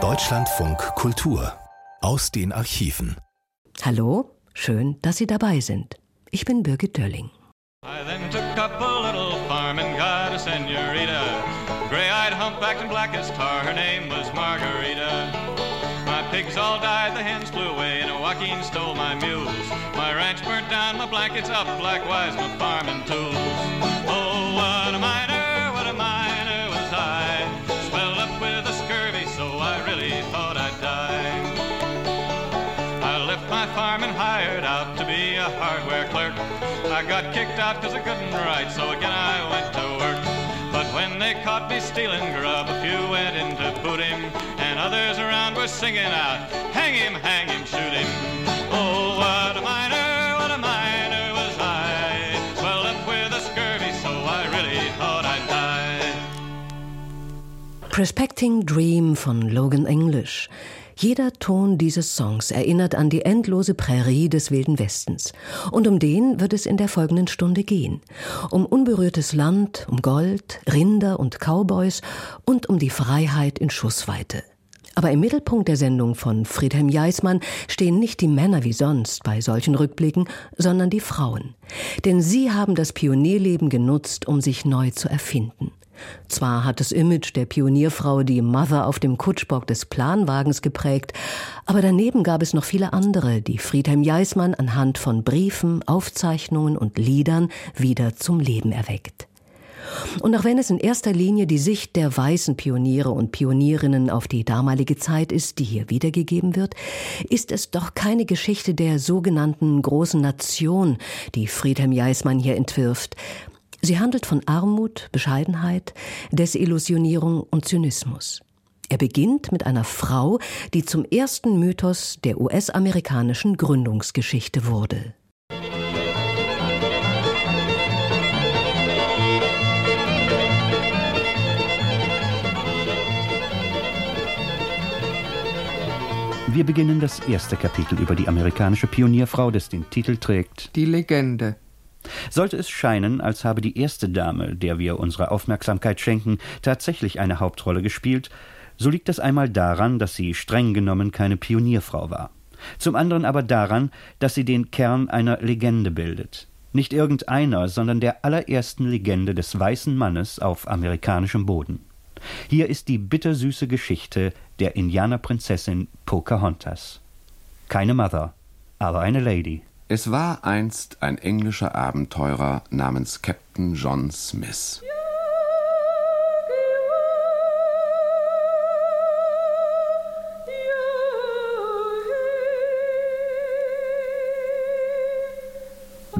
Deutschlandfunk Kultur aus den Archiven. Hallo, schön, dass Sie dabei sind. Ich bin Birgit Dölling. I then took up a little farm and got a senorita, gray-eyed, humpbacked, and black as tar. Her name was Margarita. My pigs all died, the hens flew away, and Joaquin stole my mules. My ranch burnt down, my blankets up, likewise my farming tools. I got kicked out because I couldn't write, so again I went to work. But when they caught me stealing grub, a few went in to boot him, and others around were singing out, Hang him, hang him, shoot him. Oh, what a miner, what a miner was I. Swelled up with a scurvy, so I really thought I'd die. Prospecting Dream von Logan English. Jeder Ton dieses Songs erinnert an die endlose Prärie des Wilden Westens. Und um den wird es in der folgenden Stunde gehen. Um unberührtes Land, um Gold, Rinder und Cowboys und um die Freiheit in Schussweite. Aber im Mittelpunkt der Sendung von Friedhelm Jaismann stehen nicht die Männer wie sonst bei solchen Rückblicken, sondern die Frauen. Denn sie haben das Pionierleben genutzt, um sich neu zu erfinden. Zwar hat das Image der Pionierfrau die Mother auf dem Kutschbock des Planwagens geprägt, aber daneben gab es noch viele andere, die Friedhelm Jaismann anhand von Briefen, Aufzeichnungen und Liedern wieder zum Leben erweckt. Und auch wenn es in erster Linie die Sicht der weißen Pioniere und Pionierinnen auf die damalige Zeit ist, die hier wiedergegeben wird, ist es doch keine Geschichte der sogenannten großen Nation, die Friedhelm Jaismann hier entwirft. Sie handelt von Armut, Bescheidenheit, Desillusionierung und Zynismus. Er beginnt mit einer Frau, die zum ersten Mythos der US-amerikanischen Gründungsgeschichte wurde. Wir beginnen das erste Kapitel über die amerikanische Pionierfrau, das den Titel trägt Die Legende. Sollte es scheinen, als habe die erste Dame, der wir unsere Aufmerksamkeit schenken, tatsächlich eine Hauptrolle gespielt, so liegt das einmal daran, dass sie streng genommen keine Pionierfrau war. Zum anderen aber daran, dass sie den Kern einer Legende bildet. Nicht irgendeiner, sondern der allerersten Legende des weißen Mannes auf amerikanischem Boden. Hier ist die bittersüße Geschichte der Indianerprinzessin Pocahontas. Keine Mother, aber eine Lady. Es war einst ein englischer Abenteurer namens Captain John Smith.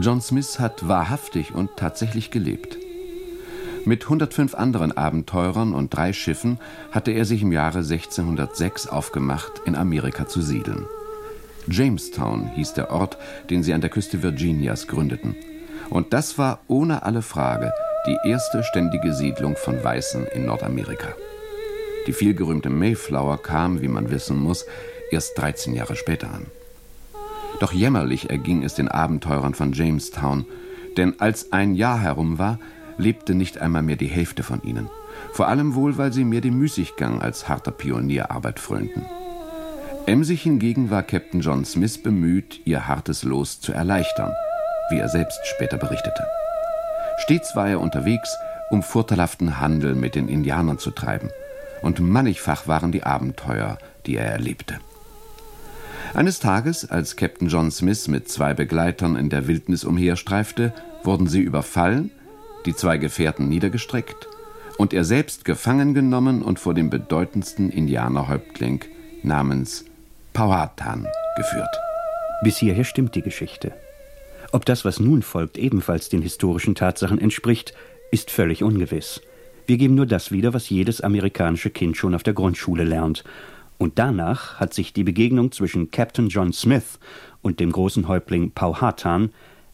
John Smith hat wahrhaftig und tatsächlich gelebt. Mit 105 anderen Abenteurern und drei Schiffen hatte er sich im Jahre 1606 aufgemacht, in Amerika zu siedeln. Jamestown hieß der Ort, den sie an der Küste Virginias gründeten. Und das war ohne alle Frage die erste ständige Siedlung von Weißen in Nordamerika. Die vielgerühmte Mayflower kam, wie man wissen muss, erst 13 Jahre später an. Doch jämmerlich erging es den Abenteurern von Jamestown, denn als ein Jahr herum war, lebte nicht einmal mehr die Hälfte von ihnen. Vor allem wohl, weil sie mehr dem Müßiggang als harter Pionierarbeit frönten. Emsig hingegen war Captain John Smith bemüht, ihr hartes Los zu erleichtern, wie er selbst später berichtete. Stets war er unterwegs, um vorteilhaften Handel mit den Indianern zu treiben, und mannigfach waren die Abenteuer, die er erlebte. Eines Tages, als Captain John Smith mit zwei Begleitern in der Wildnis umherstreifte, wurden sie überfallen, die zwei Gefährten niedergestreckt und er selbst gefangen genommen und vor dem bedeutendsten Indianerhäuptling namens Powhatan geführt. Bis hierher stimmt die Geschichte. Ob das, was nun folgt, ebenfalls den historischen Tatsachen entspricht, ist völlig ungewiss. Wir geben nur das wieder, was jedes amerikanische Kind schon auf der Grundschule lernt. Und danach hat sich die Begegnung zwischen Captain John Smith und dem großen Häuptling Powhatan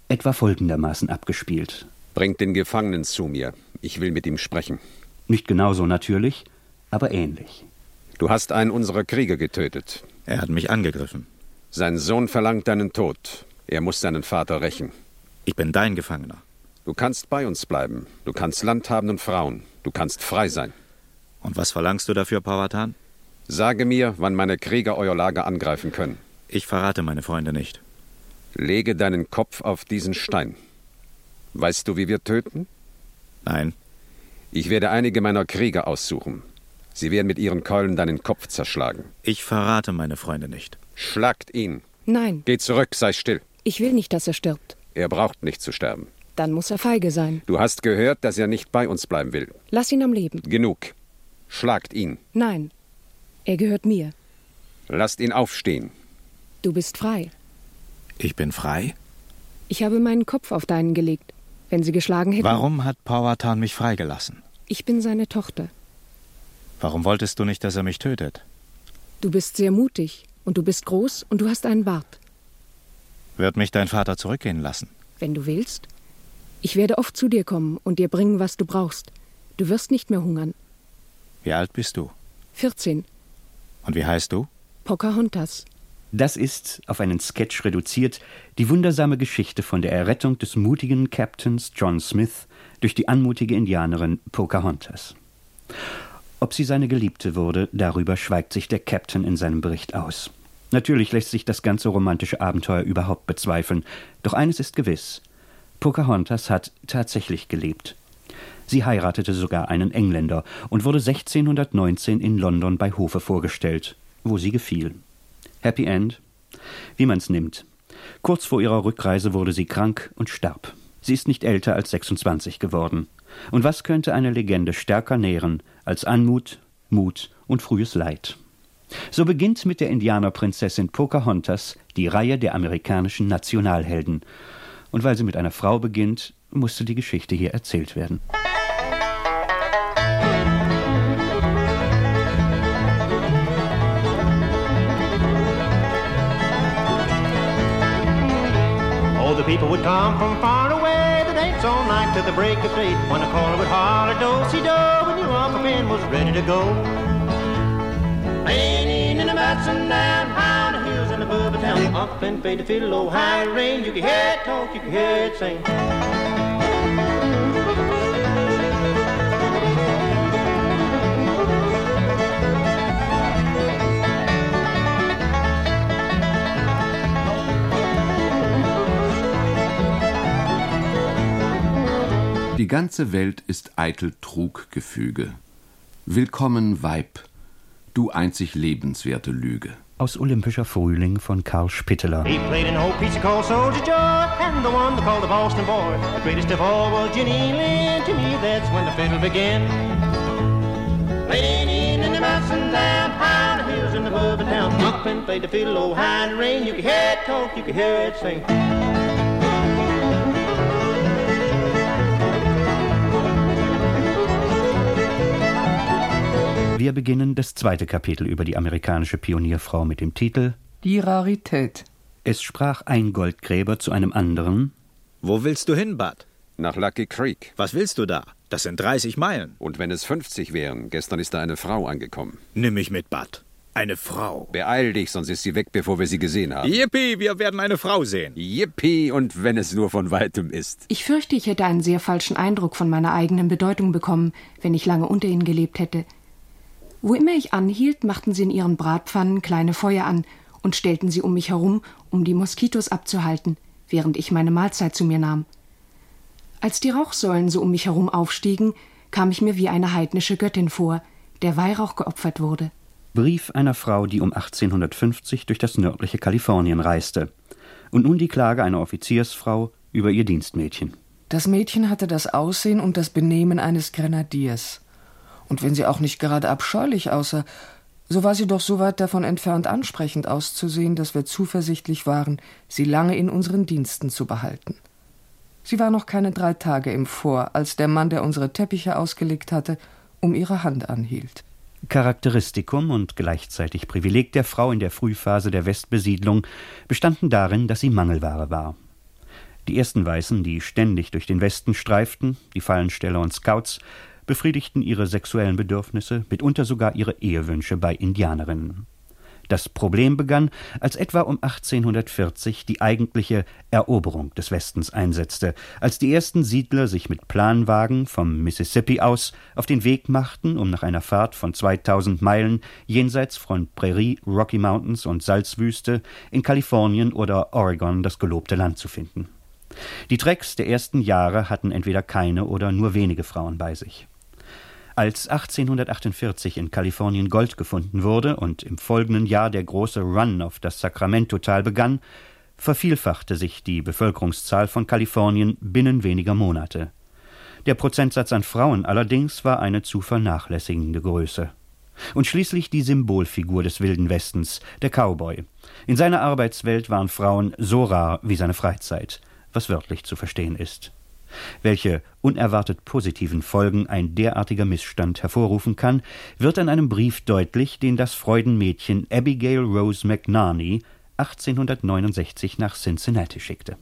etwa folgendermaßen abgespielt. Bringt den Gefangenen zu mir. Ich will mit ihm sprechen. Nicht genauso natürlich, aber ähnlich. Du hast einen unserer Krieger getötet. Er hat mich angegriffen. Sein Sohn verlangt deinen Tod. Er muss seinen Vater rächen. Ich bin dein Gefangener. Du kannst bei uns bleiben. Du kannst Land haben und Frauen. Du kannst frei sein. Und was verlangst du dafür, Powhatan? Sage mir, wann meine Krieger euer Lager angreifen können. Ich verrate meine Freunde nicht. Lege deinen Kopf auf diesen Stein. Weißt du, wie wir töten? Nein. Ich werde einige meiner Krieger aussuchen. Sie werden mit ihren Keulen deinen Kopf zerschlagen. Ich verrate meine Freunde nicht. Schlagt ihn. Nein, Geh zurück, sei still. ich will nicht, dass er stirbt. Er braucht nicht zu sterben. Dann muss er feige sein. Du hast gehört, dass er nicht bei uns bleiben will. Lass ihn am Leben. Genug. Schlagt ihn. Nein, er gehört mir. Lasst ihn aufstehen. Du bist frei. Ich bin frei? Ich habe meinen Kopf auf deinen gelegt. Wenn sie geschlagen hätten. Warum hat Powhatan mich freigelassen? Ich bin seine Tochter. Warum wolltest du nicht, dass er mich tötet? Du bist sehr mutig und du bist groß und du hast einen Bart. Wird mich dein Vater zurückgehen lassen? Wenn du willst. Ich werde oft zu dir kommen und dir bringen, was du brauchst. Du wirst nicht mehr hungern. Wie alt bist du? 14. Und wie heißt du? Pocahontas. Das ist, auf einen Sketch reduziert, die wundersame Geschichte von der Errettung des mutigen Captains John Smith durch die anmutige Indianerin Pocahontas. Ob sie seine Geliebte wurde, darüber schweigt sich der Captain in seinem Bericht aus. Natürlich lässt sich das ganze romantische Abenteuer überhaupt bezweifeln, doch eines ist gewiss. Pocahontas hat tatsächlich gelebt. Sie heiratete sogar einen Engländer und wurde 1619 in London bei Hofe vorgestellt, wo sie gefiel. Happy End? Wie man's nimmt. Kurz vor ihrer Rückreise wurde sie krank und starb. Sie ist nicht älter als 26 geworden. Und was könnte eine Legende stärker nähren als Anmut, Mut und frühes Leid? So beginnt mit der Indianerprinzessin Pocahontas die Reihe der amerikanischen Nationalhelden. Und weil sie mit einer Frau beginnt, musste die Geschichte hier erzählt werden. Oh, the people would come from far night till the break of day. When the caller would holler, do si do, when your Uncle Ben was ready to go. Raining in the mountains down high the hills in the Bubba town. Up and fade the fiddle, oh high rain. You can hear it talk, you can hear it sing. Die ganze Welt ist eitel Truggefüge. Willkommen, Weib, du einzig lebenswerte Lüge. Aus Olympischer Frühling von Karl Spitteler. He played an old piece called Soldier Joy, and the one they called the Boston Boy. The greatest of all was Jenny Lynn. To me, that's when the fiddle began. Raining in the mountains down high the hills in the Bubba town. Up and played the fiddle, oh high in the rain. You can hear it talk, you can hear it sing. Wir beginnen das zweite Kapitel über die amerikanische Pionierfrau mit dem Titel Die Rarität. Es sprach ein Goldgräber zu einem anderen. Wo willst du hin, Bud? Nach Lucky Creek. Was willst du da? Das sind 30 Meilen. Und wenn es 50 wären, gestern ist da eine Frau angekommen. Nimm mich mit, Bud. Eine Frau. Beeil dich, sonst ist sie weg, bevor wir sie gesehen haben. Yippie, wir werden eine Frau sehen. Yippie, und wenn es nur von weitem ist. Ich fürchte, ich hätte einen sehr falschen Eindruck von meiner eigenen Bedeutung bekommen, wenn ich lange unter ihnen gelebt hätte. Wo immer ich anhielt, machten sie in ihren Bratpfannen kleine Feuer an und stellten sie um mich herum, um die Moskitos abzuhalten, während ich meine Mahlzeit zu mir nahm. Als die Rauchsäulen so um mich herum aufstiegen, kam ich mir wie eine heidnische Göttin vor, der Weihrauch geopfert wurde. Brief einer Frau, die um 1850 durch das nördliche Kalifornien reiste. Und nun die Klage einer Offiziersfrau über ihr Dienstmädchen. Das Mädchen hatte das Aussehen und das Benehmen eines Grenadiers. Und wenn sie auch nicht gerade abscheulich aussah, so war sie doch so weit davon entfernt, ansprechend auszusehen, dass wir zuversichtlich waren, sie lange in unseren Diensten zu behalten. Sie war noch keine drei Tage im Vor, als der Mann, der unsere Teppiche ausgelegt hatte, um ihre Hand anhielt. Charakteristikum und gleichzeitig Privileg der Frau in der Frühphase der Westbesiedlung bestanden darin, dass sie Mangelware war. Die ersten Weißen, die ständig durch den Westen streiften, die Fallensteller und Scouts, befriedigten ihre sexuellen Bedürfnisse, mitunter sogar ihre Ehewünsche bei Indianerinnen. Das Problem begann, als etwa um 1840 die eigentliche Eroberung des Westens einsetzte, als die ersten Siedler sich mit Planwagen vom Mississippi aus auf den Weg machten, um nach einer Fahrt von 2000 Meilen jenseits von Prärie, Rocky Mountains und Salzwüste in Kalifornien oder Oregon das gelobte Land zu finden. Die Trecks der ersten Jahre hatten entweder keine oder nur wenige Frauen bei sich. Als 1848 in Kalifornien Gold gefunden wurde und im folgenden Jahr der große Run auf das Sacramento-Tal begann, vervielfachte sich die Bevölkerungszahl von Kalifornien binnen weniger Monate. Der Prozentsatz an Frauen allerdings war eine zu vernachlässigende Größe. Und schließlich die Symbolfigur des wilden Westens, der Cowboy. In seiner Arbeitswelt waren Frauen so rar wie seine Freizeit, was wörtlich zu verstehen ist. Welche unerwartet positiven Folgen ein derartiger Missstand hervorrufen kann, wird an einem Brief deutlich, den das Freudenmädchen Abigail Rose McNarney 1869 nach Cincinnati schickte.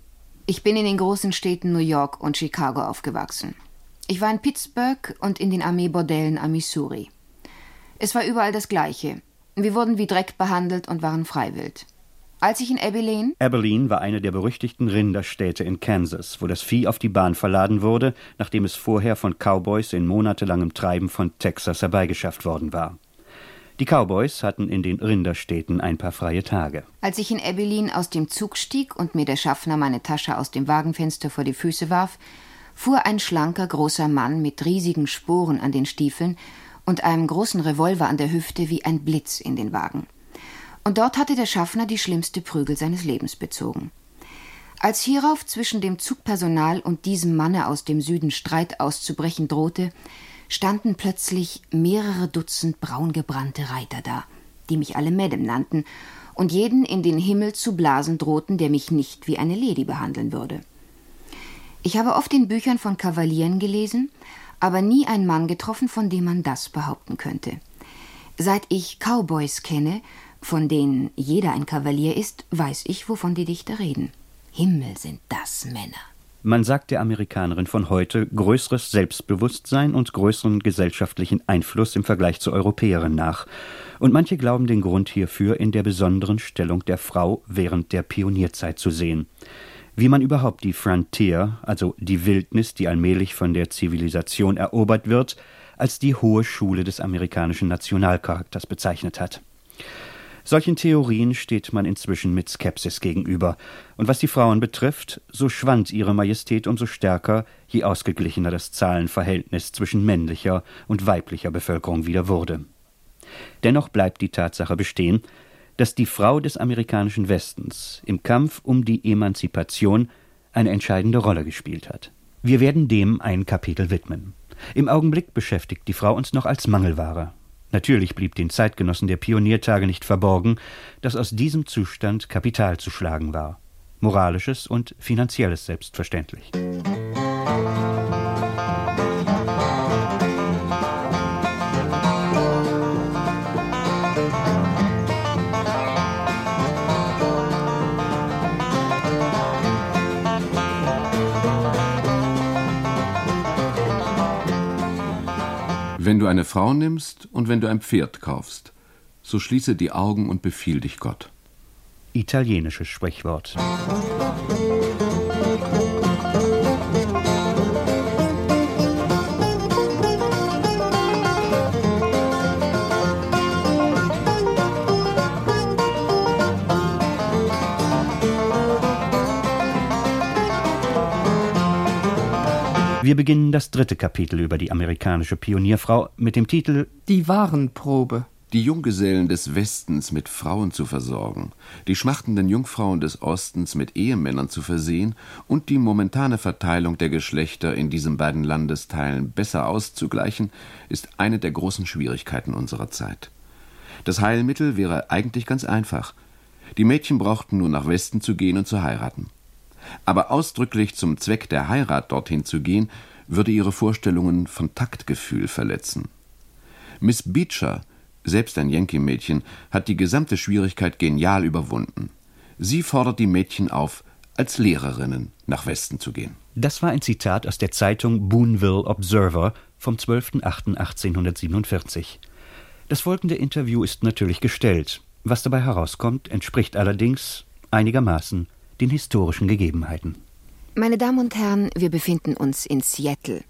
Ich bin in den großen Städten New York und Chicago aufgewachsen. Ich war in Pittsburgh und in den Armeebordellen am Missouri. Es war überall das Gleiche. Wir wurden wie Dreck behandelt und waren freiwillig. Als ich in Abilene. Abilene war eine der berüchtigten Rinderstädte in Kansas, wo das Vieh auf die Bahn verladen wurde, nachdem es vorher von Cowboys in monatelangem Treiben von Texas herbeigeschafft worden war. Die Cowboys hatten in den Rinderstädten ein paar freie Tage. Als ich in Abilene aus dem Zug stieg und mir der Schaffner meine Tasche aus dem Wagenfenster vor die Füße warf, fuhr ein schlanker, großer Mann mit riesigen Sporen an den Stiefeln und einem großen Revolver an der Hüfte wie ein Blitz in den Wagen und dort hatte der Schaffner die schlimmste Prügel seines Lebens bezogen. Als hierauf zwischen dem Zugpersonal und diesem Manne aus dem Süden Streit auszubrechen drohte, standen plötzlich mehrere Dutzend braungebrannte Reiter da, die mich alle Madame nannten und jeden in den Himmel zu blasen drohten, der mich nicht wie eine Lady behandeln würde. Ich habe oft in Büchern von Kavalieren gelesen, aber nie einen Mann getroffen, von dem man das behaupten könnte. Seit ich Cowboys kenne, von denen jeder ein Kavalier ist, weiß ich, wovon die Dichter reden. Himmel sind das Männer. Man sagt der Amerikanerin von heute größeres Selbstbewusstsein und größeren gesellschaftlichen Einfluss im Vergleich zur Europäerin nach. Und manche glauben den Grund hierfür in der besonderen Stellung der Frau während der Pionierzeit zu sehen. Wie man überhaupt die Frontier, also die Wildnis, die allmählich von der Zivilisation erobert wird, als die hohe Schule des amerikanischen Nationalcharakters bezeichnet hat. Solchen Theorien steht man inzwischen mit Skepsis gegenüber, und was die Frauen betrifft, so schwand ihre Majestät umso stärker, je ausgeglichener das Zahlenverhältnis zwischen männlicher und weiblicher Bevölkerung wieder wurde. Dennoch bleibt die Tatsache bestehen, dass die Frau des amerikanischen Westens im Kampf um die Emanzipation eine entscheidende Rolle gespielt hat. Wir werden dem ein Kapitel widmen. Im Augenblick beschäftigt die Frau uns noch als Mangelware, Natürlich blieb den Zeitgenossen der Pioniertage nicht verborgen, dass aus diesem Zustand Kapital zu schlagen war. Moralisches und finanzielles selbstverständlich. Wenn du eine Frau nimmst und wenn du ein Pferd kaufst, so schließe die Augen und befiehl dich Gott. Italienisches Sprichwort. Wir beginnen das dritte Kapitel über die amerikanische Pionierfrau mit dem Titel Die Warenprobe. Die Junggesellen des Westens mit Frauen zu versorgen, die schmachtenden Jungfrauen des Ostens mit Ehemännern zu versehen und die momentane Verteilung der Geschlechter in diesen beiden Landesteilen besser auszugleichen, ist eine der großen Schwierigkeiten unserer Zeit. Das Heilmittel wäre eigentlich ganz einfach. Die Mädchen brauchten nur nach Westen zu gehen und zu heiraten. Aber ausdrücklich zum Zweck der Heirat dorthin zu gehen, würde ihre Vorstellungen von Taktgefühl verletzen. Miss Beecher, selbst ein Yankee-Mädchen, hat die gesamte Schwierigkeit genial überwunden. Sie fordert die Mädchen auf, als Lehrerinnen nach Westen zu gehen. Das war ein Zitat aus der Zeitung Boonville Observer vom 12.08.1847. Das folgende Interview ist natürlich gestellt. Was dabei herauskommt, entspricht allerdings einigermaßen den historischen Gegebenheiten. Meine Damen und Herren, wir befinden uns in Seattle,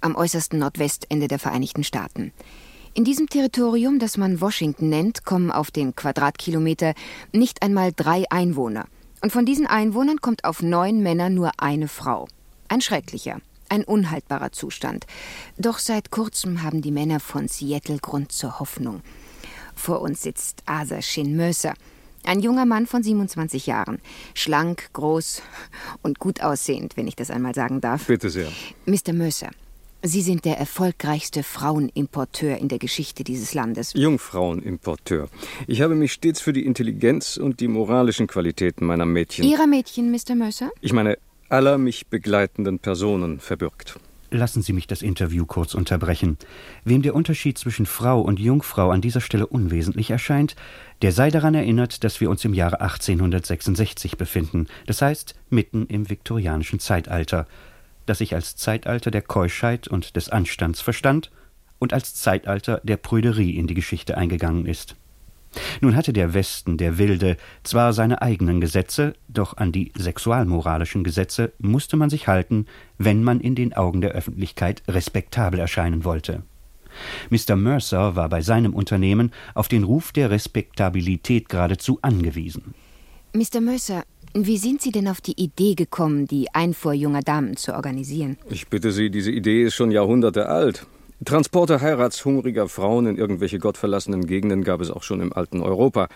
am äußersten Nordwestende der Vereinigten Staaten. In diesem Territorium, das man Washington nennt, kommen auf den Quadratkilometer nicht einmal drei Einwohner. Und von diesen Einwohnern kommt auf neun Männer nur eine Frau. Ein schrecklicher, ein unhaltbarer Zustand. Doch seit kurzem haben die Männer von Seattle Grund zur Hoffnung. Vor uns sitzt Asa Shin Mercer, ein junger Mann von 27 Jahren. Schlank, groß und gut aussehend, wenn ich das einmal sagen darf. Bitte sehr. Mr. Mercer, Sie sind der erfolgreichste Frauenimporteur in der Geschichte dieses Landes. Jungfrauenimporteur. Ich habe mich stets für die Intelligenz und die moralischen Qualitäten meiner Mädchen. Ihrer Mädchen, Mr. Mercer? Ich meine, aller mich begleitenden Personen verbürgt. Lassen Sie mich das Interview kurz unterbrechen. Wem der Unterschied zwischen Frau und Jungfrau an dieser Stelle unwesentlich erscheint, der sei daran erinnert, dass wir uns im Jahre 1866 befinden, das heißt mitten im viktorianischen Zeitalter, das sich als Zeitalter der Keuschheit und des Anstands verstand und als Zeitalter der Prüderie in die Geschichte eingegangen ist. Nun hatte der Westen, der Wilde, zwar seine eigenen Gesetze, doch an die sexualmoralischen Gesetze musste man sich halten, wenn man in den Augen der Öffentlichkeit respektabel erscheinen wollte. Mr. Mercer war bei seinem Unternehmen auf den Ruf der Respektabilität geradezu angewiesen. Mr. Mercer, wie sind Sie denn auf die Idee gekommen, die Einfuhr junger Damen zu organisieren? Ich bitte Sie, diese Idee ist schon Jahrhunderte alt. Transporte heiratshungriger Frauen in irgendwelche gottverlassenen Gegenden gab es auch schon im alten Europa.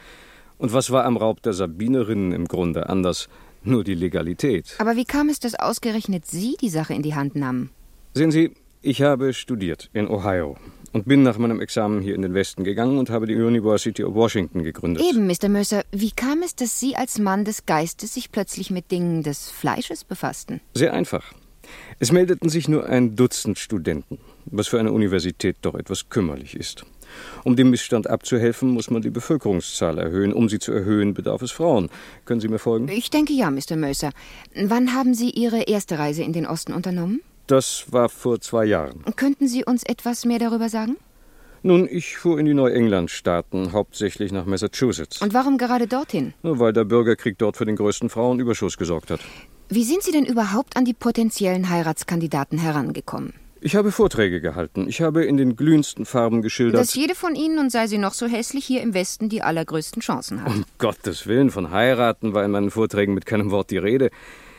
Und was war am Raub der Sabinerinnen im Grunde anders? Nur die Legalität. Aber wie kam es, dass ausgerechnet Sie die Sache in die Hand nahmen? Sehen Sie, ich habe studiert in Ohio und bin nach meinem Examen hier in den Westen gegangen und habe die University of Washington gegründet. Eben, Mr. Mercer, wie kam es, dass Sie als Mann des Geistes sich plötzlich mit Dingen des Fleisches befassten? Sehr einfach. Es meldeten sich nur ein Dutzend Studenten, was für eine Universität doch etwas kümmerlich ist. Um dem Missstand abzuhelfen, muss man die Bevölkerungszahl erhöhen. Um sie zu erhöhen, bedarf es Frauen. Können Sie mir folgen? Ich denke ja, Mr. Mercer. Wann haben Sie Ihre erste Reise in den Osten unternommen? Das war vor zwei Jahren. Könnten Sie uns etwas mehr darüber sagen? Nun, ich fuhr in die Neuengland-Staaten, hauptsächlich nach Massachusetts. Und warum gerade dorthin? Nur weil der Bürgerkrieg dort für den größten Frauenüberschuss gesorgt hat. Wie sind Sie denn überhaupt an die potenziellen Heiratskandidaten herangekommen? Ich habe Vorträge gehalten. Ich habe in den glühendsten Farben geschildert. Dass jede von Ihnen, und sei sie noch so hässlich, hier im Westen die allergrößten Chancen hat. Um Gottes Willen, von heiraten war in meinen Vorträgen mit keinem Wort die Rede.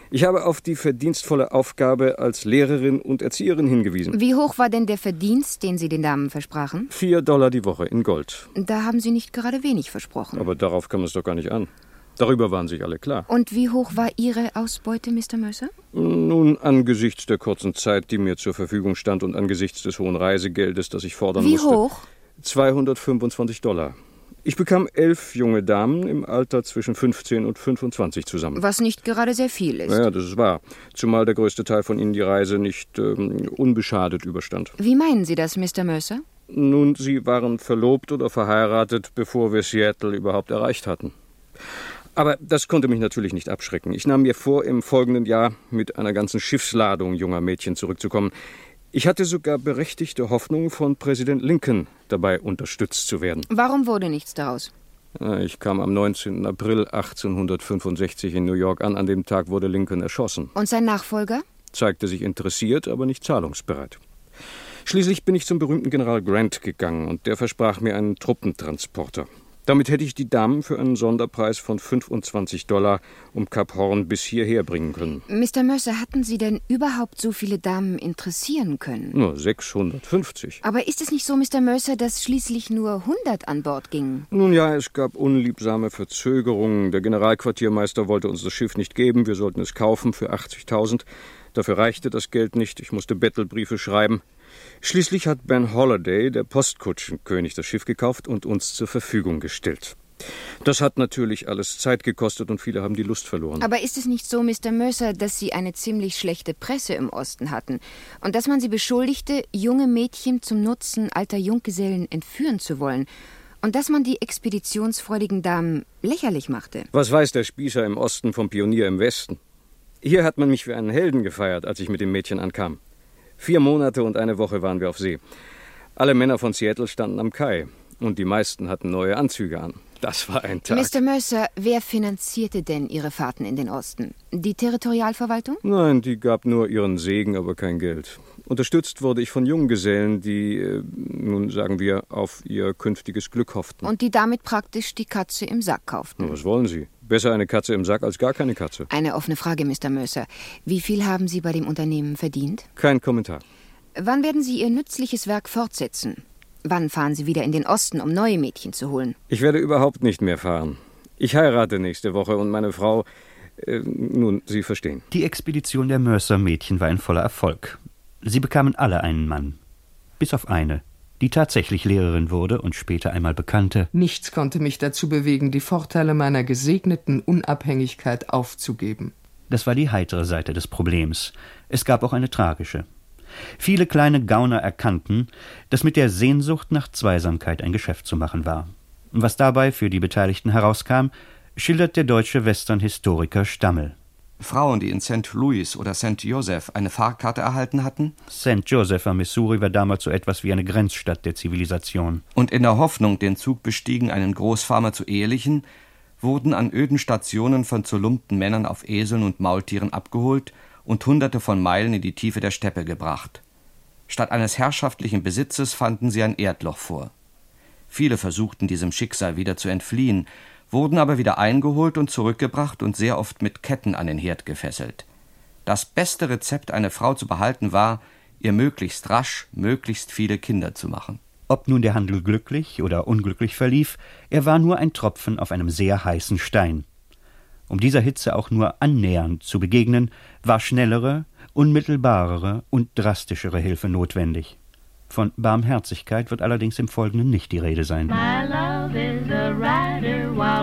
Ich habe auf die verdienstvolle Aufgabe als Lehrerin und Erzieherin hingewiesen. Wie hoch war denn der Verdienst, den Sie den Damen versprachen? Vier Dollar die Woche in Gold. Da haben Sie nicht gerade wenig versprochen. Aber darauf kam es doch gar nicht an. Darüber waren sich alle klar. Und wie hoch war Ihre Ausbeute, Mr. Mercer? Nun, angesichts der kurzen Zeit, die mir zur Verfügung stand und angesichts des hohen Reisegeldes, das ich fordern wie musste. Wie hoch? 225 Dollar. Ich bekam elf junge Damen im Alter zwischen 15 und 25 zusammen. Was nicht gerade sehr viel ist. Ja, das ist wahr. Zumal der größte Teil von ihnen die Reise nicht ähm, unbeschadet überstand. Wie meinen Sie das, Mr. Mercer? Nun, sie waren verlobt oder verheiratet, bevor wir Seattle überhaupt erreicht hatten. Aber das konnte mich natürlich nicht abschrecken. Ich nahm mir vor, im folgenden Jahr mit einer ganzen Schiffsladung junger Mädchen zurückzukommen. Ich hatte sogar berechtigte Hoffnung, von Präsident Lincoln dabei unterstützt zu werden. Warum wurde nichts daraus? Ich kam am 19. April 1865 in New York an. An dem Tag wurde Lincoln erschossen. Und sein Nachfolger? Zeigte sich interessiert, aber nicht zahlungsbereit. Schließlich bin ich zum berühmten General Grant gegangen und der versprach mir einen Truppentransporter. Damit hätte ich die Damen für einen Sonderpreis von 25 Dollar um Kap Horn bis hierher bringen können. Mr. Mercer, hatten Sie denn überhaupt so viele Damen interessieren können? Nur 650. Aber ist es nicht so, Mr. Mercer, dass schließlich nur 100 an Bord gingen? Nun ja, es gab unliebsame Verzögerungen. Der Generalquartiermeister wollte uns das Schiff nicht geben. Wir sollten es kaufen für 80.000. Dafür reichte das Geld nicht. Ich musste Bettelbriefe schreiben. Schließlich hat Ben Holliday, der Postkutschenkönig, das Schiff gekauft und uns zur Verfügung gestellt. Das hat natürlich alles Zeit gekostet und viele haben die Lust verloren. Aber ist es nicht so, Mr. Mercer, dass Sie eine ziemlich schlechte Presse im Osten hatten und dass man Sie beschuldigte, junge Mädchen zum Nutzen alter Junggesellen entführen zu wollen und dass man die expeditionsfreudigen Damen lächerlich machte? Was weiß der Spießer im Osten vom Pionier im Westen? Hier hat man mich für einen Helden gefeiert, als ich mit dem Mädchen ankam. Vier Monate und eine Woche waren wir auf See. Alle Männer von Seattle standen am Kai und die meisten hatten neue Anzüge an. Das war ein Tag. Mr. Mercer, wer finanzierte denn Ihre Fahrten in den Osten? Die Territorialverwaltung? Nein, die gab nur ihren Segen, aber kein Geld. Unterstützt wurde ich von Junggesellen, die, äh, nun sagen wir, auf ihr künftiges Glück hofften. Und die damit praktisch die Katze im Sack kauften. Na, was wollen Sie? Besser eine Katze im Sack als gar keine Katze. Eine offene Frage, Mr. Mercer. Wie viel haben Sie bei dem Unternehmen verdient? Kein Kommentar. Wann werden Sie Ihr nützliches Werk fortsetzen? Wann fahren Sie wieder in den Osten, um neue Mädchen zu holen? Ich werde überhaupt nicht mehr fahren. Ich heirate nächste Woche und meine Frau. Äh, nun, Sie verstehen. Die Expedition der Mercer-Mädchen war ein voller Erfolg. Sie bekamen alle einen Mann. Bis auf eine, die tatsächlich Lehrerin wurde und später einmal bekannte. Nichts konnte mich dazu bewegen, die Vorteile meiner gesegneten Unabhängigkeit aufzugeben. Das war die heitere Seite des Problems. Es gab auch eine tragische. Viele kleine Gauner erkannten, dass mit der Sehnsucht nach Zweisamkeit ein Geschäft zu machen war. Was dabei für die Beteiligten herauskam, schildert der deutsche Western-Historiker Stammel. Frauen, die in St. Louis oder St. Joseph eine Fahrkarte erhalten hatten St. Joseph am Missouri war damals so etwas wie eine Grenzstadt der Zivilisation. und in der Hoffnung, den Zug bestiegen, einen Großfarmer zu ehelichen, wurden an öden Stationen von zerlumpten Männern auf Eseln und Maultieren abgeholt und hunderte von Meilen in die Tiefe der Steppe gebracht. Statt eines herrschaftlichen Besitzes fanden sie ein Erdloch vor. Viele versuchten diesem Schicksal wieder zu entfliehen, wurden aber wieder eingeholt und zurückgebracht und sehr oft mit Ketten an den Herd gefesselt. Das beste Rezept, eine Frau zu behalten, war, ihr möglichst rasch möglichst viele Kinder zu machen. Ob nun der Handel glücklich oder unglücklich verlief, er war nur ein Tropfen auf einem sehr heißen Stein. Um dieser Hitze auch nur annähernd zu begegnen, war schnellere, unmittelbarere und drastischere Hilfe notwendig. Von Barmherzigkeit wird allerdings im Folgenden nicht die Rede sein. My love is a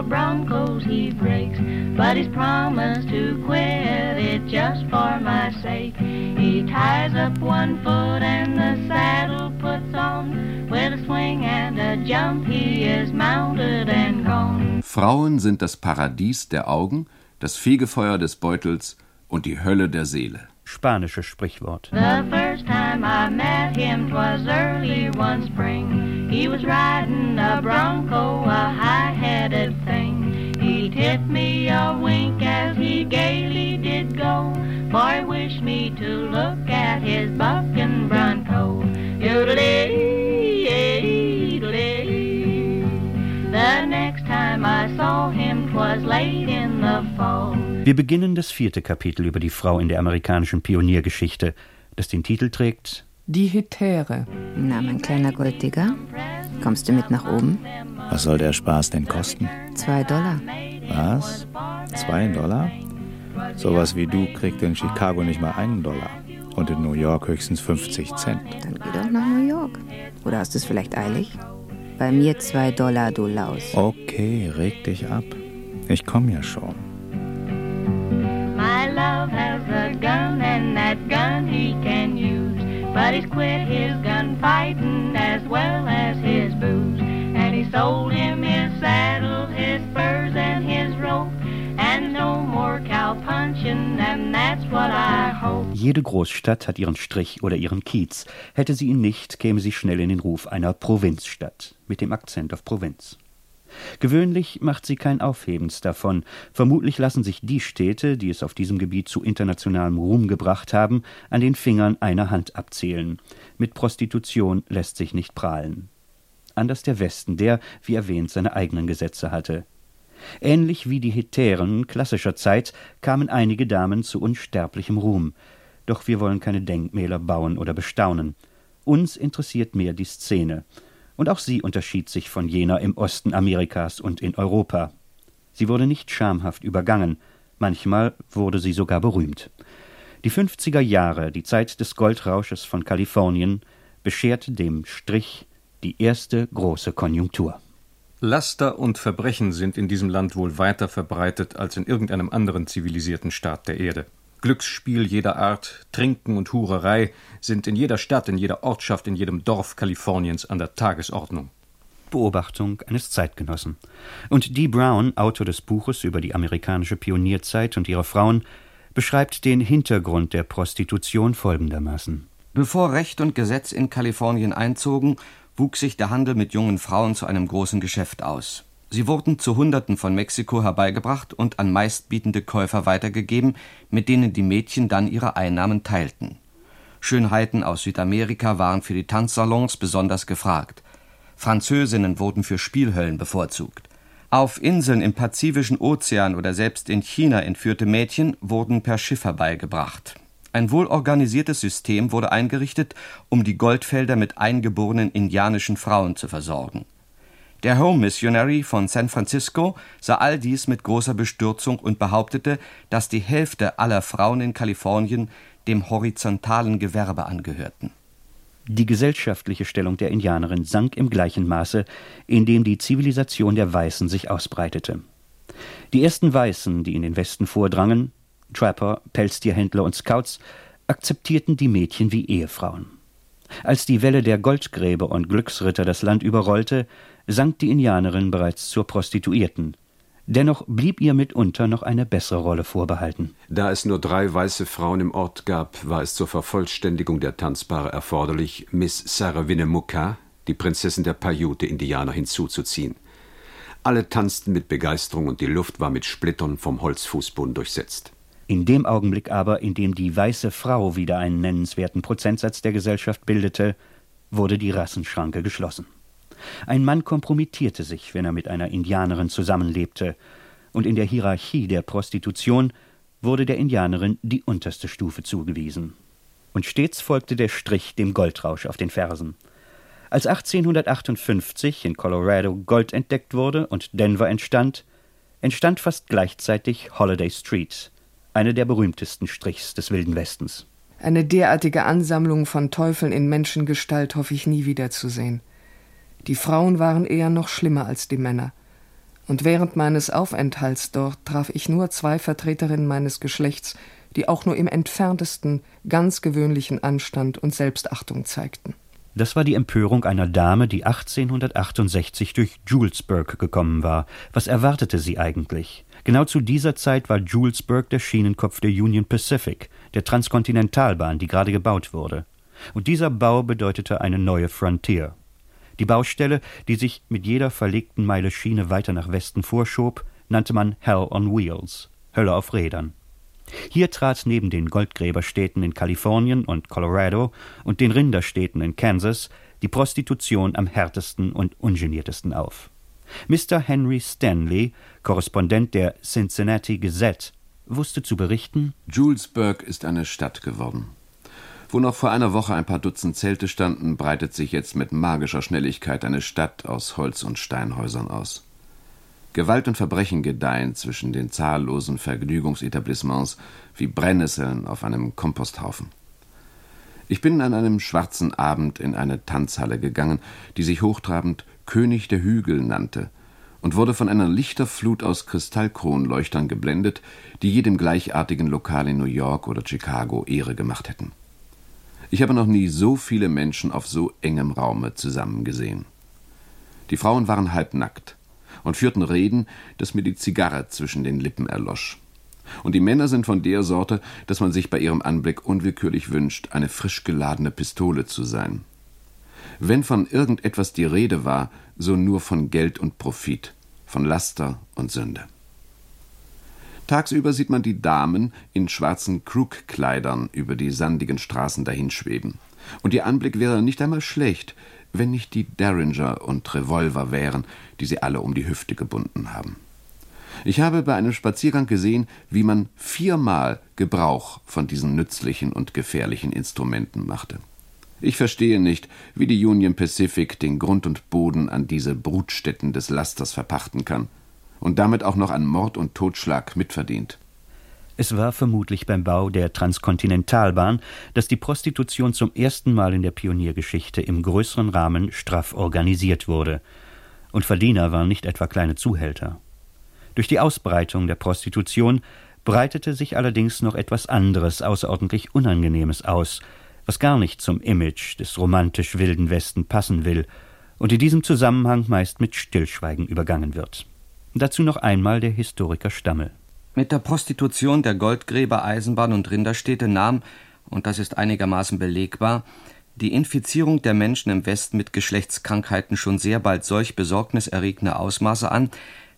wild broncos he breaks, but he's promised to quit it just for my sake. He ties up one foot and the saddle puts on, with a swing and a jump he is mounted and gone. Frauen sind das Paradies der Augen, das Fegefeuer des Beutels und die Hölle der Seele. Spanisches Sprichwort. The first time I met him, 'twas early one spring. He was riding a bronco, a high-headed thing. He tipped me a wink as he gaily did go, for he wished me to look at his bucking bronco. Yodelee-yee-doodlee. Wir beginnen das vierte Kapitel über die Frau in der amerikanischen Pioniergeschichte, das den Titel trägt Die Hetäre. Na, mein kleiner Golddigger, kommst du mit nach oben? Was soll der Spaß denn kosten? Zwei Dollar. Was? Zwei Dollar? Sowas wie du kriegt in Chicago nicht mal einen Dollar. Und in New York höchstens 50 Cent. Dann geh doch nach New York. Oder hast du es vielleicht eilig? Bei mir zwei Dollar, du Laus. Okay, reg dich ab. Ich komm ja schon. My love has a gun, and that gun he can use. But he's quit his gunfighting as well as his booze. And he sold him his saddle, his spurs, and his rope. Jede Großstadt hat ihren Strich oder ihren Kiez. Hätte sie ihn nicht, käme sie schnell in den Ruf einer Provinzstadt, mit dem Akzent auf Provinz. Gewöhnlich macht sie kein Aufhebens davon. Vermutlich lassen sich die Städte, die es auf diesem Gebiet zu internationalem Ruhm gebracht haben, an den Fingern einer Hand abzählen. Mit Prostitution lässt sich nicht prahlen. Anders der Westen, der, wie erwähnt, seine eigenen Gesetze hatte. Ähnlich wie die Hetären klassischer Zeit kamen einige Damen zu unsterblichem Ruhm. Doch wir wollen keine Denkmäler bauen oder bestaunen. Uns interessiert mehr die Szene. Und auch sie unterschied sich von jener im Osten Amerikas und in Europa. Sie wurde nicht schamhaft übergangen, manchmal wurde sie sogar berühmt. Die 50er Jahre, die Zeit des Goldrausches von Kalifornien, bescherte dem Strich die erste große Konjunktur. Laster und Verbrechen sind in diesem Land wohl weiter verbreitet als in irgendeinem anderen zivilisierten Staat der Erde. Glücksspiel jeder Art, Trinken und Hurerei sind in jeder Stadt, in jeder Ortschaft, in jedem Dorf Kaliforniens an der Tagesordnung. Beobachtung eines Zeitgenossen. Und Dee Brown, Autor des Buches über die amerikanische Pionierzeit und ihre Frauen, beschreibt den Hintergrund der Prostitution folgendermaßen. Bevor Recht und Gesetz in Kalifornien einzogen, wuchs sich der Handel mit jungen Frauen zu einem großen Geschäft aus. Sie wurden zu Hunderten von Mexiko herbeigebracht und an meistbietende Käufer weitergegeben, mit denen die Mädchen dann ihre Einnahmen teilten. Schönheiten aus Südamerika waren für die Tanzsalons besonders gefragt. Französinnen wurden für Spielhöllen bevorzugt. Auf Inseln im Pazifischen Ozean oder selbst in China entführte Mädchen wurden per Schiff herbeigebracht. Ein wohlorganisiertes System wurde eingerichtet, um die Goldfelder mit eingeborenen indianischen Frauen zu versorgen. Der Home Missionary von San Francisco sah all dies mit großer Bestürzung und behauptete, dass die Hälfte aller Frauen in Kalifornien dem horizontalen Gewerbe angehörten. Die gesellschaftliche Stellung der Indianerin sank im gleichen Maße, in dem die Zivilisation der Weißen sich ausbreitete. Die ersten Weißen, die in den Westen vordrangen, Trapper, Pelztierhändler und Scouts, akzeptierten die Mädchen wie Ehefrauen. Als die Welle der Goldgräber und Glücksritter das Land überrollte, sank die Indianerin bereits zur Prostituierten. Dennoch blieb ihr mitunter noch eine bessere Rolle vorbehalten. Da es nur drei weiße Frauen im Ort gab, war es zur Vervollständigung der Tanzpaare erforderlich, Miss Sarah Winnemucca, die Prinzessin der Paiute-Indianer, hinzuzuziehen. Alle tanzten mit Begeisterung und die Luft war mit Splittern vom Holzfußboden durchsetzt. In dem Augenblick aber, in dem die weiße Frau wieder einen nennenswerten Prozentsatz der Gesellschaft bildete, wurde die Rassenschranke geschlossen. Ein Mann kompromittierte sich, wenn er mit einer Indianerin zusammenlebte, und in der Hierarchie der Prostitution wurde der Indianerin die unterste Stufe zugewiesen. Und stets folgte der Strich dem Goldrausch auf den Fersen. Als 1858 in Colorado Gold entdeckt wurde und Denver entstand, entstand fast gleichzeitig Holiday Street, eine der berühmtesten Strichs des Wilden Westens. Eine derartige Ansammlung von Teufeln in Menschengestalt hoffe ich nie wiederzusehen. Die Frauen waren eher noch schlimmer als die Männer. Und während meines Aufenthalts dort traf ich nur zwei Vertreterinnen meines Geschlechts, die auch nur im entferntesten ganz gewöhnlichen Anstand und Selbstachtung zeigten. Das war die Empörung einer Dame, die 1868 durch Julesburg gekommen war. Was erwartete sie eigentlich? Genau zu dieser Zeit war Julesburg der Schienenkopf der Union Pacific, der Transkontinentalbahn, die gerade gebaut wurde. Und dieser Bau bedeutete eine neue Frontier. Die Baustelle, die sich mit jeder verlegten Meile Schiene weiter nach Westen vorschob, nannte man Hell on Wheels, Hölle auf Rädern. Hier trat neben den Goldgräberstädten in Kalifornien und Colorado und den Rinderstädten in Kansas die Prostitution am härtesten und ungeniertesten auf. Mr. Henry Stanley, Korrespondent der Cincinnati Gazette, wusste zu berichten: Julesburg ist eine Stadt geworden. Wo noch vor einer Woche ein paar Dutzend Zelte standen, breitet sich jetzt mit magischer Schnelligkeit eine Stadt aus Holz- und Steinhäusern aus. Gewalt und Verbrechen gedeihen zwischen den zahllosen Vergnügungsetablissements wie Brennnesseln auf einem Komposthaufen. Ich bin an einem schwarzen Abend in eine Tanzhalle gegangen, die sich hochtrabend König der Hügel nannte und wurde von einer Lichterflut aus Kristallkronleuchtern geblendet, die jedem gleichartigen Lokal in New York oder Chicago Ehre gemacht hätten. Ich habe noch nie so viele Menschen auf so engem Raume zusammen gesehen. Die Frauen waren halbnackt und führten Reden, dass mir die Zigarre zwischen den Lippen erlosch. Und die Männer sind von der Sorte, dass man sich bei ihrem Anblick unwillkürlich wünscht, eine frisch geladene Pistole zu sein. Wenn von irgendetwas die Rede war, so nur von Geld und Profit, von Laster und Sünde. Tagsüber sieht man die Damen in schwarzen Krugkleidern über die sandigen Straßen dahinschweben. Und ihr Anblick wäre nicht einmal schlecht, wenn nicht die Derringer und Revolver wären, die sie alle um die Hüfte gebunden haben. Ich habe bei einem Spaziergang gesehen, wie man viermal Gebrauch von diesen nützlichen und gefährlichen Instrumenten machte. Ich verstehe nicht, wie die Union Pacific den Grund und Boden an diese Brutstätten des Lasters verpachten kann und damit auch noch an Mord und Totschlag mitverdient. Es war vermutlich beim Bau der Transkontinentalbahn, dass die Prostitution zum ersten Mal in der Pioniergeschichte im größeren Rahmen straff organisiert wurde. Und Verdiener waren nicht etwa kleine Zuhälter. Durch die Ausbreitung der Prostitution breitete sich allerdings noch etwas anderes, außerordentlich Unangenehmes aus, was gar nicht zum Image des romantisch wilden Westen passen will und in diesem Zusammenhang meist mit Stillschweigen übergangen wird. Dazu noch einmal der Historiker Stammel. Mit der Prostitution der Goldgräber, Eisenbahn und Rinderstädte nahm, und das ist einigermaßen belegbar, die Infizierung der Menschen im Westen mit Geschlechtskrankheiten schon sehr bald solch besorgniserregende Ausmaße an,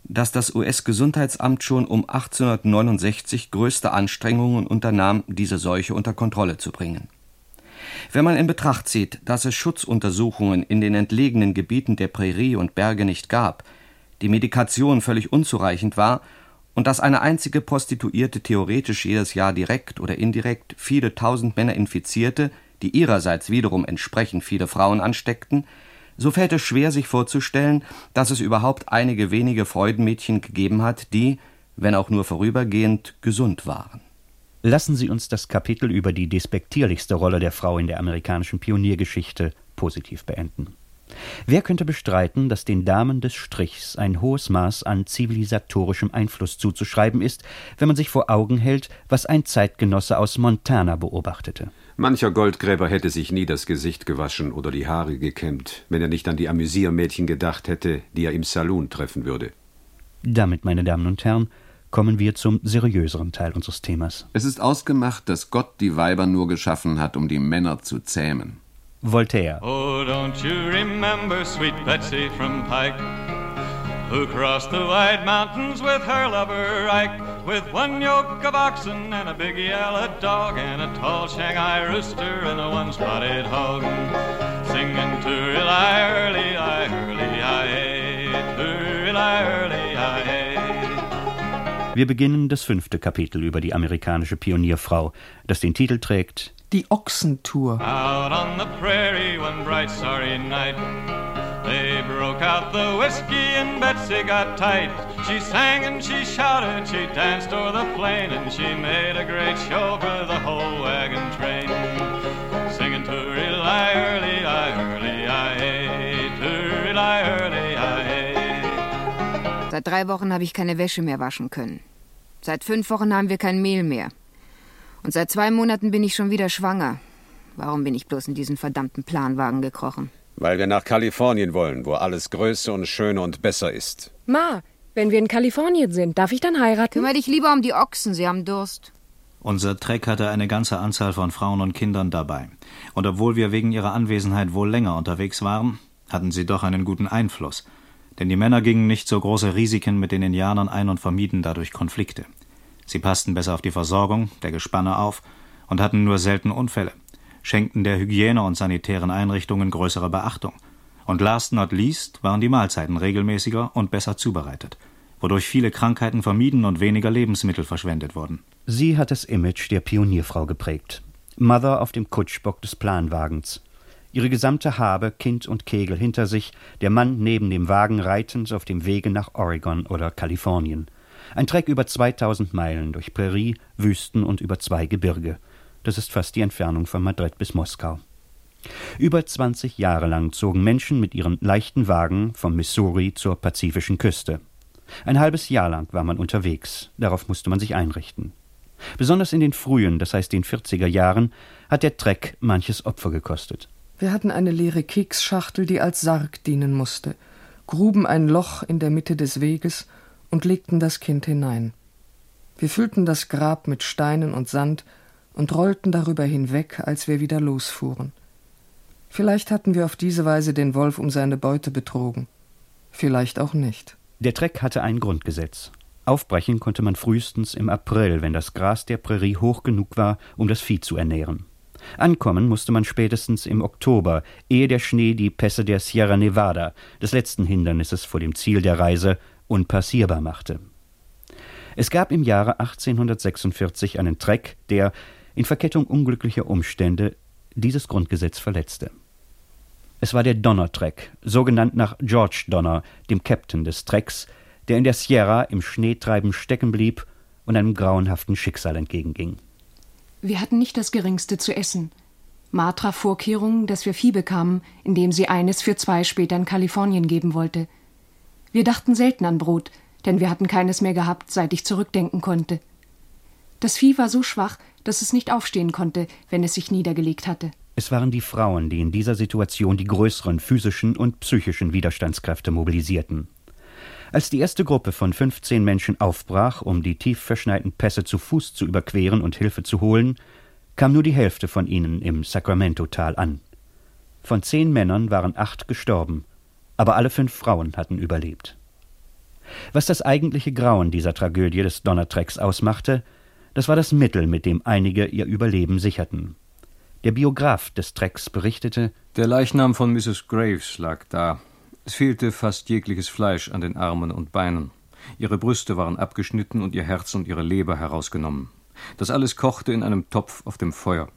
dass das US-Gesundheitsamt schon um 1869 größte Anstrengungen unternahm, diese Seuche unter Kontrolle zu bringen. Wenn man in Betracht zieht, dass es Schutzuntersuchungen in den entlegenen Gebieten der Prärie und Berge nicht gab, die Medikation völlig unzureichend war und dass eine einzige Prostituierte theoretisch jedes Jahr direkt oder indirekt viele tausend Männer infizierte, die ihrerseits wiederum entsprechend viele Frauen ansteckten, so fällt es schwer, sich vorzustellen, dass es überhaupt einige wenige Freudenmädchen gegeben hat, die, wenn auch nur vorübergehend, gesund waren. Lassen Sie uns das Kapitel über die despektierlichste Rolle der Frau in der amerikanischen Pioniergeschichte positiv beenden. Wer könnte bestreiten, dass den Damen des Strichs ein hohes Maß an zivilisatorischem Einfluss zuzuschreiben ist, wenn man sich vor Augen hält, was ein Zeitgenosse aus Montana beobachtete? Mancher Goldgräber hätte sich nie das Gesicht gewaschen oder die Haare gekämmt, wenn er nicht an die Amüsiermädchen gedacht hätte, die er im Saloon treffen würde. Damit, meine Damen und Herren, kommen wir zum seriöseren Teil unseres Themas. Es ist ausgemacht, dass Gott die Weiber nur geschaffen hat, um die Männer zu zähmen. Voltaire. Oh, don't you remember sweet Betsy from Pike, who crossed the wide mountains with her lover Ike, with one yoke of oxen and a big yellow dog, and a tall Shanghai rooster and a one-spotted hog, singing to early, early, early, early, early, early. Wir beginnen das fünfte Kapitel über die amerikanische Pionierfrau, das den Titel trägt Die Ochsentour. Out on the prairie one bright starry night, they broke out the whiskey and Betsy got tight. She sang and she shouted, she danced o'er the plain, and she made a great show for the whole wagon train. Seit drei Wochen habe ich keine Wäsche mehr waschen können. Seit fünf Wochen haben wir kein Mehl mehr. Und seit zwei Monaten bin ich schon wieder schwanger. Warum bin ich bloß in diesen verdammten Planwagen gekrochen? Weil wir nach Kalifornien wollen, wo alles größer und schöner und besser ist. Ma, wenn wir in Kalifornien sind, darf ich dann heiraten? Kümmer dich lieber um die Ochsen, sie haben Durst. Unser Treck hatte eine ganze Anzahl von Frauen und Kindern dabei. Und obwohl wir wegen ihrer Anwesenheit wohl länger unterwegs waren, hatten sie doch einen guten Einfluss. Denn die Männer gingen nicht so große Risiken mit den Indianern ein und vermieden dadurch Konflikte. Sie passten besser auf die Versorgung der Gespanne auf und hatten nur selten Unfälle, schenkten der Hygiene und sanitären Einrichtungen größere Beachtung. Und last not least waren die Mahlzeiten regelmäßiger und besser zubereitet, wodurch viele Krankheiten vermieden und weniger Lebensmittel verschwendet wurden. Sie hat das Image der Pionierfrau geprägt. Mother auf dem Kutschbock des Planwagens. Ihre gesamte Habe, Kind und Kegel hinter sich, der Mann neben dem Wagen reitend auf dem Wege nach Oregon oder Kalifornien. Ein Treck über 2000 Meilen durch Prärie, Wüsten und über zwei Gebirge. Das ist fast die Entfernung von Madrid bis Moskau. Über 20 Jahre lang zogen Menschen mit ihren leichten Wagen vom Missouri zur pazifischen Küste. Ein halbes Jahr lang war man unterwegs, darauf musste man sich einrichten. Besonders in den frühen, das heißt den 40er Jahren, hat der Treck manches Opfer gekostet. Wir hatten eine leere Keksschachtel, die als Sarg dienen musste, gruben ein Loch in der Mitte des Weges und legten das Kind hinein. Wir füllten das Grab mit Steinen und Sand und rollten darüber hinweg, als wir wieder losfuhren. Vielleicht hatten wir auf diese Weise den Wolf um seine Beute betrogen, vielleicht auch nicht. Der Treck hatte ein Grundgesetz. Aufbrechen konnte man frühestens im April, wenn das Gras der Prärie hoch genug war, um das Vieh zu ernähren. Ankommen musste man spätestens im Oktober, ehe der Schnee die Pässe der Sierra Nevada, des letzten Hindernisses vor dem Ziel der Reise, unpassierbar machte. Es gab im Jahre 1846 einen Treck, der, in Verkettung unglücklicher Umstände, dieses Grundgesetz verletzte. Es war der Donner-Treck, so genannt nach George Donner, dem Captain des Trecks, der in der Sierra im Schneetreiben stecken blieb und einem grauenhaften Schicksal entgegenging. Wir hatten nicht das Geringste zu essen. Ma traf Vorkehrungen, dass wir Vieh bekamen, indem sie eines für zwei später in Kalifornien geben wollte. Wir dachten selten an Brot, denn wir hatten keines mehr gehabt, seit ich zurückdenken konnte. Das Vieh war so schwach, dass es nicht aufstehen konnte, wenn es sich niedergelegt hatte. Es waren die Frauen, die in dieser Situation die größeren physischen und psychischen Widerstandskräfte mobilisierten. Als die erste Gruppe von 15 Menschen aufbrach, um die tief verschneiten Pässe zu Fuß zu überqueren und Hilfe zu holen, kam nur die Hälfte von ihnen im Sacramento-Tal an. Von zehn Männern waren acht gestorben, aber alle fünf Frauen hatten überlebt. Was das eigentliche Grauen dieser Tragödie des Donnertrecks ausmachte, das war das Mittel, mit dem einige ihr Überleben sicherten. Der Biograf des Trecks berichtete Der Leichnam von Mrs. Graves lag da. Es fehlte fast jegliches Fleisch an den Armen und Beinen. Ihre Brüste waren abgeschnitten und ihr Herz und ihre Leber herausgenommen. Das alles kochte in einem Topf auf dem Feuer.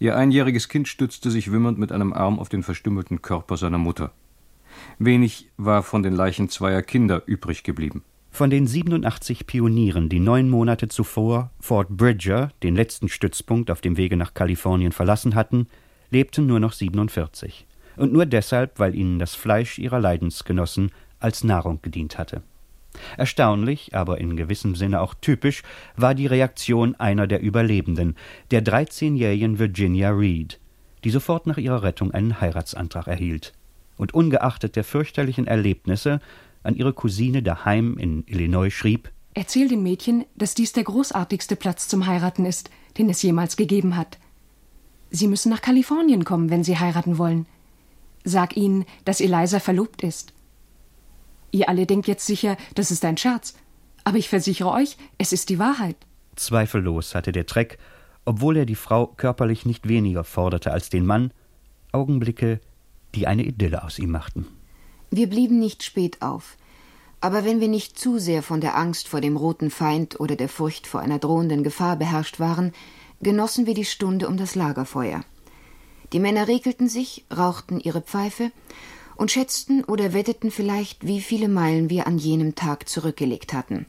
Ihr einjähriges Kind stützte sich wimmernd mit einem Arm auf den verstümmelten Körper seiner Mutter. Wenig war von den Leichen zweier Kinder übrig geblieben. Von den 87 Pionieren, die neun Monate zuvor Fort Bridger, den letzten Stützpunkt auf dem Wege nach Kalifornien, verlassen hatten, lebten nur noch 47. Und nur deshalb, weil ihnen das Fleisch ihrer Leidensgenossen als Nahrung gedient hatte. Erstaunlich, aber in gewissem Sinne auch typisch, war die Reaktion einer der Überlebenden, der 13-jährigen Virginia Reed, die sofort nach ihrer Rettung einen Heiratsantrag erhielt und ungeachtet der fürchterlichen Erlebnisse an ihre Cousine daheim in Illinois schrieb Erzähl dem Mädchen, dass dies der großartigste Platz zum Heiraten ist, den es jemals gegeben hat. Sie müssen nach Kalifornien kommen, wenn Sie heiraten wollen. Sag ihnen, dass Eliza verlobt ist. Ihr alle denkt jetzt sicher, das ist ein Scherz. Aber ich versichere euch, es ist die Wahrheit. Zweifellos hatte der Treck, obwohl er die Frau körperlich nicht weniger forderte als den Mann, Augenblicke, die eine Idylle aus ihm machten. Wir blieben nicht spät auf. Aber wenn wir nicht zu sehr von der Angst vor dem roten Feind oder der Furcht vor einer drohenden Gefahr beherrscht waren, genossen wir die Stunde um das Lagerfeuer. Die Männer regelten sich, rauchten ihre Pfeife und schätzten oder wetteten vielleicht, wie viele Meilen wir an jenem Tag zurückgelegt hatten.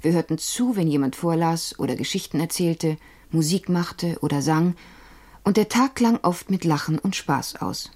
Wir hörten zu, wenn jemand vorlas oder Geschichten erzählte, Musik machte oder sang, und der Tag klang oft mit Lachen und Spaß aus.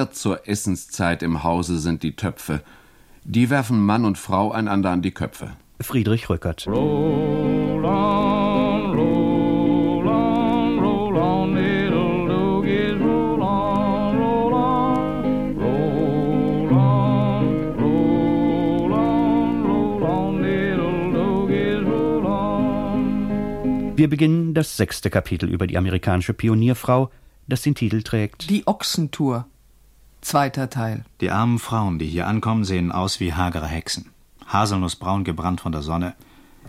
Leer zur Essenszeit im Hause sind die Töpfe, die werfen Mann und Frau einander an die Köpfe. Friedrich Rückert. Roll on, roll on, roll on, little doggies, roll on, roll on, roll on, roll on, roll on, little doggies, roll on. Wir beginnen das sechste Kapitel über die amerikanische Pionierfrau, das den Titel trägt Die Ochsentour. Zweiter Teil. Die armen Frauen, die hier ankommen, sehen aus wie hagere Hexen. Haselnussbraun gebrannt von der Sonne,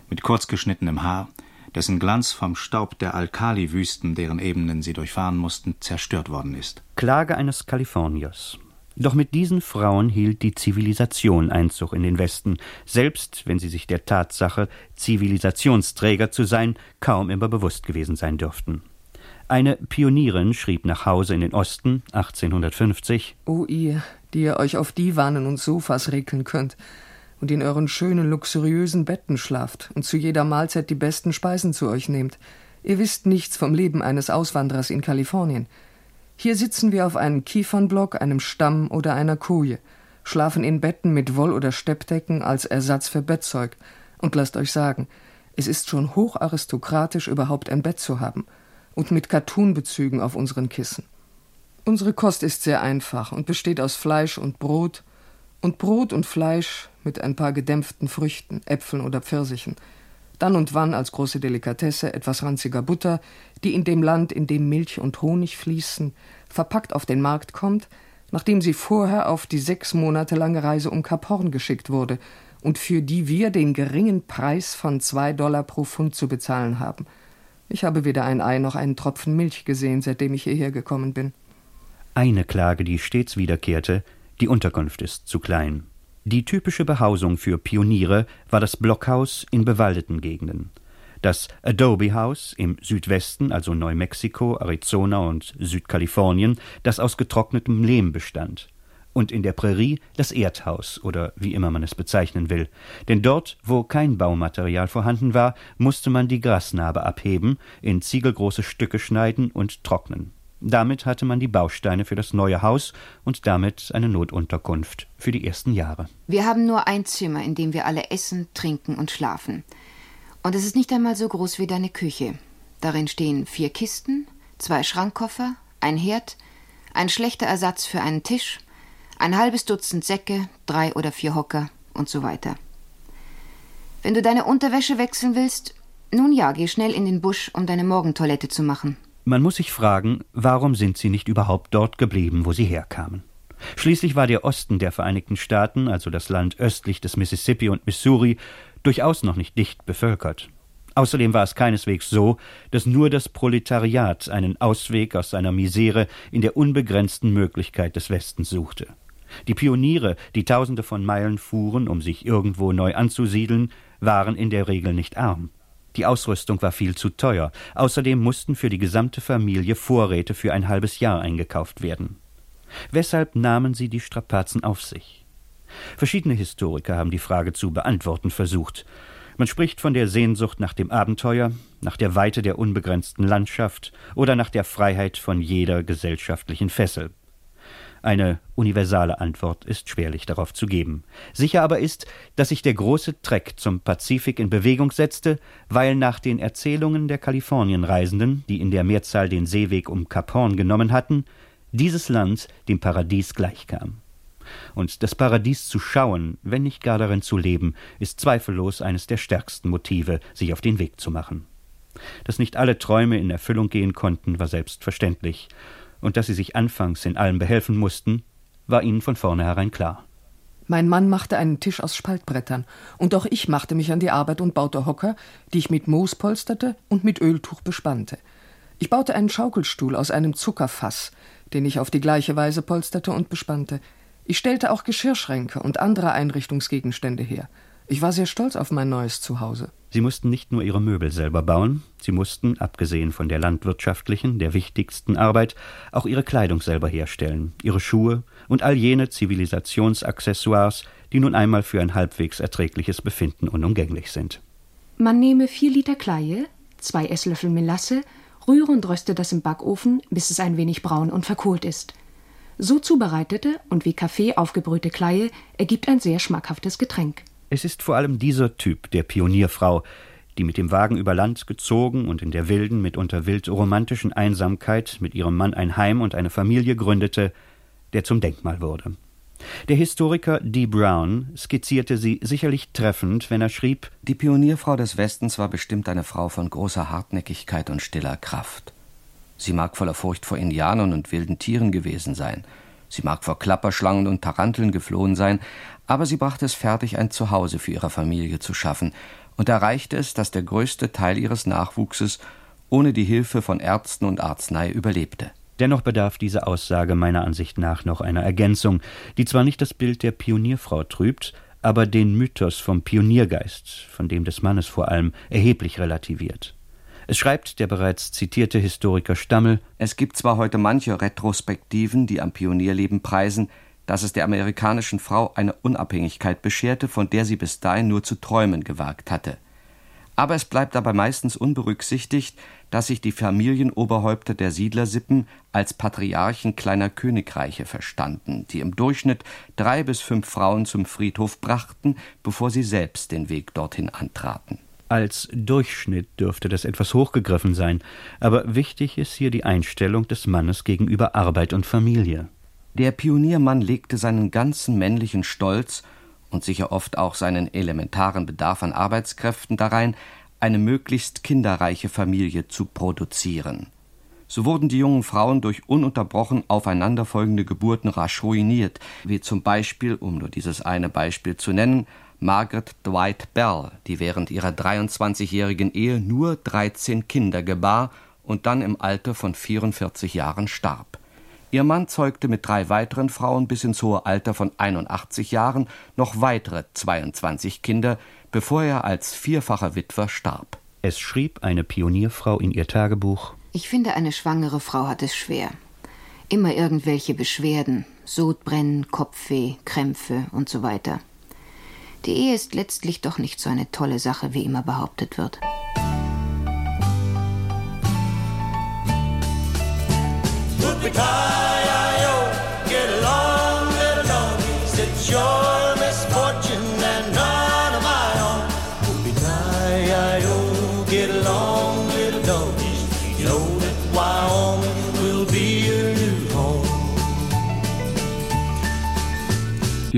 mit kurz geschnittenem Haar, dessen Glanz vom Staub der Alkaliwüsten, deren Ebenen sie durchfahren mussten, zerstört worden ist. Klage eines Kaliforniers. Doch mit diesen Frauen hielt die Zivilisation Einzug in den Westen, selbst wenn sie sich der Tatsache, Zivilisationsträger zu sein, kaum immer bewusst gewesen sein dürften. Eine Pionierin schrieb nach Hause in den Osten 1850 O ihr, die ihr euch auf Divanen und Sofas regeln könnt und in euren schönen, luxuriösen Betten schlaft und zu jeder Mahlzeit die besten Speisen zu euch nehmt. Ihr wisst nichts vom Leben eines Auswanderers in Kalifornien. Hier sitzen wir auf einem Kiefernblock, einem Stamm oder einer Koje, schlafen in Betten mit Woll- oder Steppdecken als Ersatz für Bettzeug. Und lasst euch sagen, es ist schon hocharistokratisch, überhaupt ein Bett zu haben. Und mit Kattunbezügen auf unseren Kissen. Unsere Kost ist sehr einfach und besteht aus Fleisch und Brot und Brot und Fleisch mit ein paar gedämpften Früchten, Äpfeln oder Pfirsichen. Dann und wann als große Delikatesse etwas ranziger Butter, die in dem Land, in dem Milch und Honig fließen, verpackt auf den Markt kommt, nachdem sie vorher auf die sechs Monate lange Reise um Kap Horn geschickt wurde und für die wir den geringen Preis von zwei Dollar pro Pfund zu bezahlen haben. Ich habe weder ein Ei noch einen Tropfen Milch gesehen, seitdem ich hierher gekommen bin. Eine Klage, die stets wiederkehrte, die Unterkunft ist zu klein. Die typische Behausung für Pioniere war das Blockhaus in bewaldeten Gegenden. Das Adobe House im Südwesten, also Neumexiko, Arizona und Südkalifornien, das aus getrocknetem Lehm bestand. Und in der Prärie das Erdhaus oder wie immer man es bezeichnen will. Denn dort, wo kein Baumaterial vorhanden war, musste man die Grasnarbe abheben, in ziegelgroße Stücke schneiden und trocknen. Damit hatte man die Bausteine für das neue Haus und damit eine Notunterkunft für die ersten Jahre. Wir haben nur ein Zimmer, in dem wir alle essen, trinken und schlafen. Und es ist nicht einmal so groß wie deine Küche. Darin stehen vier Kisten, zwei Schrankkoffer, ein Herd, ein schlechter Ersatz für einen Tisch, ein halbes Dutzend Säcke, drei oder vier Hocker und so weiter. Wenn du deine Unterwäsche wechseln willst, nun ja, geh schnell in den Busch, um deine Morgentoilette zu machen. Man muss sich fragen, warum sind sie nicht überhaupt dort geblieben, wo sie herkamen? Schließlich war der Osten der Vereinigten Staaten, also das Land östlich des Mississippi und Missouri, durchaus noch nicht dicht bevölkert. Außerdem war es keineswegs so, dass nur das Proletariat einen Ausweg aus seiner Misere in der unbegrenzten Möglichkeit des Westens suchte. Die Pioniere, die tausende von Meilen fuhren, um sich irgendwo neu anzusiedeln, waren in der Regel nicht arm. Die Ausrüstung war viel zu teuer. Außerdem mussten für die gesamte Familie Vorräte für ein halbes Jahr eingekauft werden. Weshalb nahmen sie die Strapazen auf sich? Verschiedene Historiker haben die Frage zu beantworten versucht. Man spricht von der Sehnsucht nach dem Abenteuer, nach der Weite der unbegrenzten Landschaft oder nach der Freiheit von jeder gesellschaftlichen Fessel. Eine universale Antwort ist schwerlich darauf zu geben. Sicher aber ist, dass sich der große Treck zum Pazifik in Bewegung setzte, weil nach den Erzählungen der Kalifornienreisenden, die in der Mehrzahl den Seeweg um Kap Horn genommen hatten, dieses Land dem Paradies gleichkam. Und das Paradies zu schauen, wenn nicht gar darin zu leben, ist zweifellos eines der stärksten Motive, sich auf den Weg zu machen. Dass nicht alle Träume in Erfüllung gehen konnten, war selbstverständlich, und dass sie sich anfangs in allem behelfen mussten, war ihnen von vornherein klar. Mein Mann machte einen Tisch aus Spaltbrettern, und auch ich machte mich an die Arbeit und baute Hocker, die ich mit Moos polsterte und mit Öltuch bespannte. Ich baute einen Schaukelstuhl aus einem Zuckerfass, den ich auf die gleiche Weise polsterte und bespannte. Ich stellte auch Geschirrschränke und andere Einrichtungsgegenstände her. Ich war sehr stolz auf mein neues Zuhause. Sie mussten nicht nur ihre Möbel selber bauen, sie mussten, abgesehen von der landwirtschaftlichen, der wichtigsten Arbeit, auch ihre Kleidung selber herstellen, ihre Schuhe und all jene Zivilisationsaccessoires, die nun einmal für ein halbwegs erträgliches Befinden unumgänglich sind. Man nehme vier Liter Kleie, zwei Esslöffel Melasse, rühre und röste das im Backofen, bis es ein wenig braun und verkohlt ist. So zubereitete und wie Kaffee aufgebrühte Kleie ergibt ein sehr schmackhaftes Getränk. Es ist vor allem dieser Typ der Pionierfrau, die mit dem Wagen über Land gezogen und in der wilden, mitunter wild romantischen Einsamkeit mit ihrem Mann ein Heim und eine Familie gründete, der zum Denkmal wurde. Der Historiker D. Brown skizzierte sie sicherlich treffend, wenn er schrieb Die Pionierfrau des Westens war bestimmt eine Frau von großer Hartnäckigkeit und stiller Kraft. Sie mag voller Furcht vor Indianern und wilden Tieren gewesen sein, sie mag vor Klapperschlangen und Taranteln geflohen sein, aber sie brachte es fertig, ein Zuhause für ihre Familie zu schaffen und erreichte es, dass der größte Teil ihres Nachwuchses ohne die Hilfe von Ärzten und Arznei überlebte. Dennoch bedarf diese Aussage meiner Ansicht nach noch einer Ergänzung, die zwar nicht das Bild der Pionierfrau trübt, aber den Mythos vom Pioniergeist, von dem des Mannes vor allem, erheblich relativiert. Es schreibt der bereits zitierte Historiker Stammel Es gibt zwar heute manche Retrospektiven, die am Pionierleben preisen, dass es der amerikanischen Frau eine Unabhängigkeit bescherte, von der sie bis dahin nur zu träumen gewagt hatte. Aber es bleibt dabei meistens unberücksichtigt, dass sich die Familienoberhäupter der Siedlersippen als Patriarchen kleiner Königreiche verstanden, die im Durchschnitt drei bis fünf Frauen zum Friedhof brachten, bevor sie selbst den Weg dorthin antraten. Als Durchschnitt dürfte das etwas hochgegriffen sein, aber wichtig ist hier die Einstellung des Mannes gegenüber Arbeit und Familie. Der Pioniermann legte seinen ganzen männlichen Stolz und sicher oft auch seinen elementaren Bedarf an Arbeitskräften darein, eine möglichst kinderreiche Familie zu produzieren. So wurden die jungen Frauen durch ununterbrochen aufeinanderfolgende Geburten rasch ruiniert, wie zum Beispiel, um nur dieses eine Beispiel zu nennen, Margaret Dwight Bell, die während ihrer 23-jährigen Ehe nur 13 Kinder gebar und dann im Alter von 44 Jahren starb. Ihr Mann zeugte mit drei weiteren Frauen bis ins hohe Alter von 81 Jahren noch weitere 22 Kinder, bevor er als vierfacher Witwer starb. Es schrieb eine Pionierfrau in ihr Tagebuch Ich finde, eine schwangere Frau hat es schwer. Immer irgendwelche Beschwerden, Sodbrennen, Kopfweh, Krämpfe und so weiter. Die Ehe ist letztlich doch nicht so eine tolle Sache, wie immer behauptet wird. Whoopie-tie-I-O,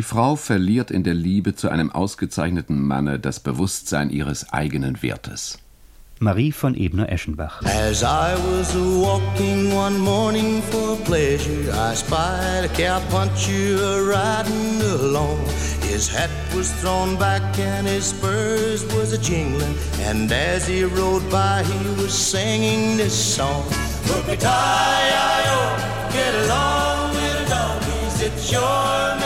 Frau verliert in der Liebe zu einem ausgezeichneten Manne das Bewusstsein ihres eigenen Wertes. Marie von Ebner-Eschenbach. As I was walking one morning for pleasure, I spied a cowpuncher riding along. His hat was thrown back and his spurs was a jingling. And as he rode by, he was singing this song. Whoopie-tie-I-O, get along, little doggies. It's your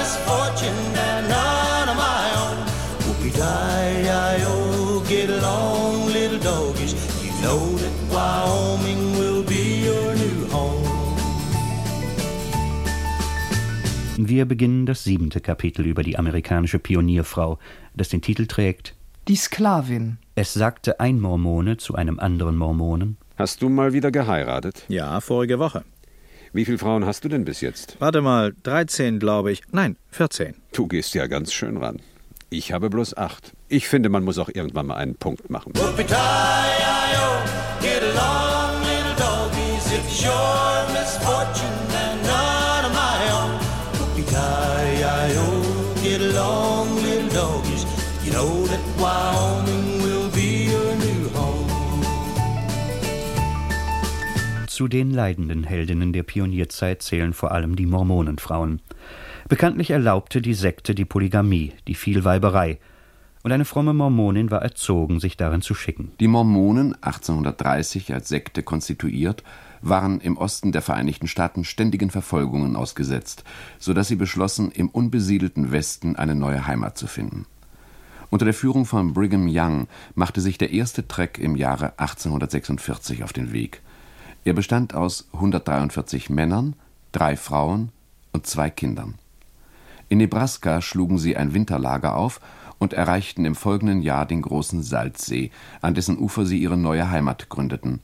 Wir beginnen das siebente Kapitel über die amerikanische Pionierfrau, das den Titel trägt Die Sklavin. Es sagte ein Mormone zu einem anderen Mormonen. Hast du mal wieder geheiratet? Ja, vorige Woche. Wie viele Frauen hast du denn bis jetzt? Warte mal, 13, glaube ich. Nein, 14. Du gehst ja ganz schön ran. Ich habe bloß acht. Ich finde, man muss auch irgendwann mal einen Punkt machen. Whoopie-tie-I-O, get along, little doggies. It's your Zu den leidenden Heldinnen der Pionierzeit zählen vor allem die Mormonenfrauen. Bekanntlich erlaubte die Sekte die Polygamie, die Vielweiberei, und eine fromme Mormonin war erzogen, sich darin zu schicken. Die Mormonen, 1830 als Sekte konstituiert, waren im Osten der Vereinigten Staaten ständigen Verfolgungen ausgesetzt, so dass sie beschlossen, im unbesiedelten Westen eine neue Heimat zu finden. Unter der Führung von Brigham Young machte sich der erste Trek im Jahre 1846 auf den Weg. Er bestand aus 143 Männern, drei Frauen und zwei Kindern. In Nebraska schlugen sie ein Winterlager auf und erreichten im folgenden Jahr den großen Salzsee, an dessen Ufer sie ihre neue Heimat gründeten,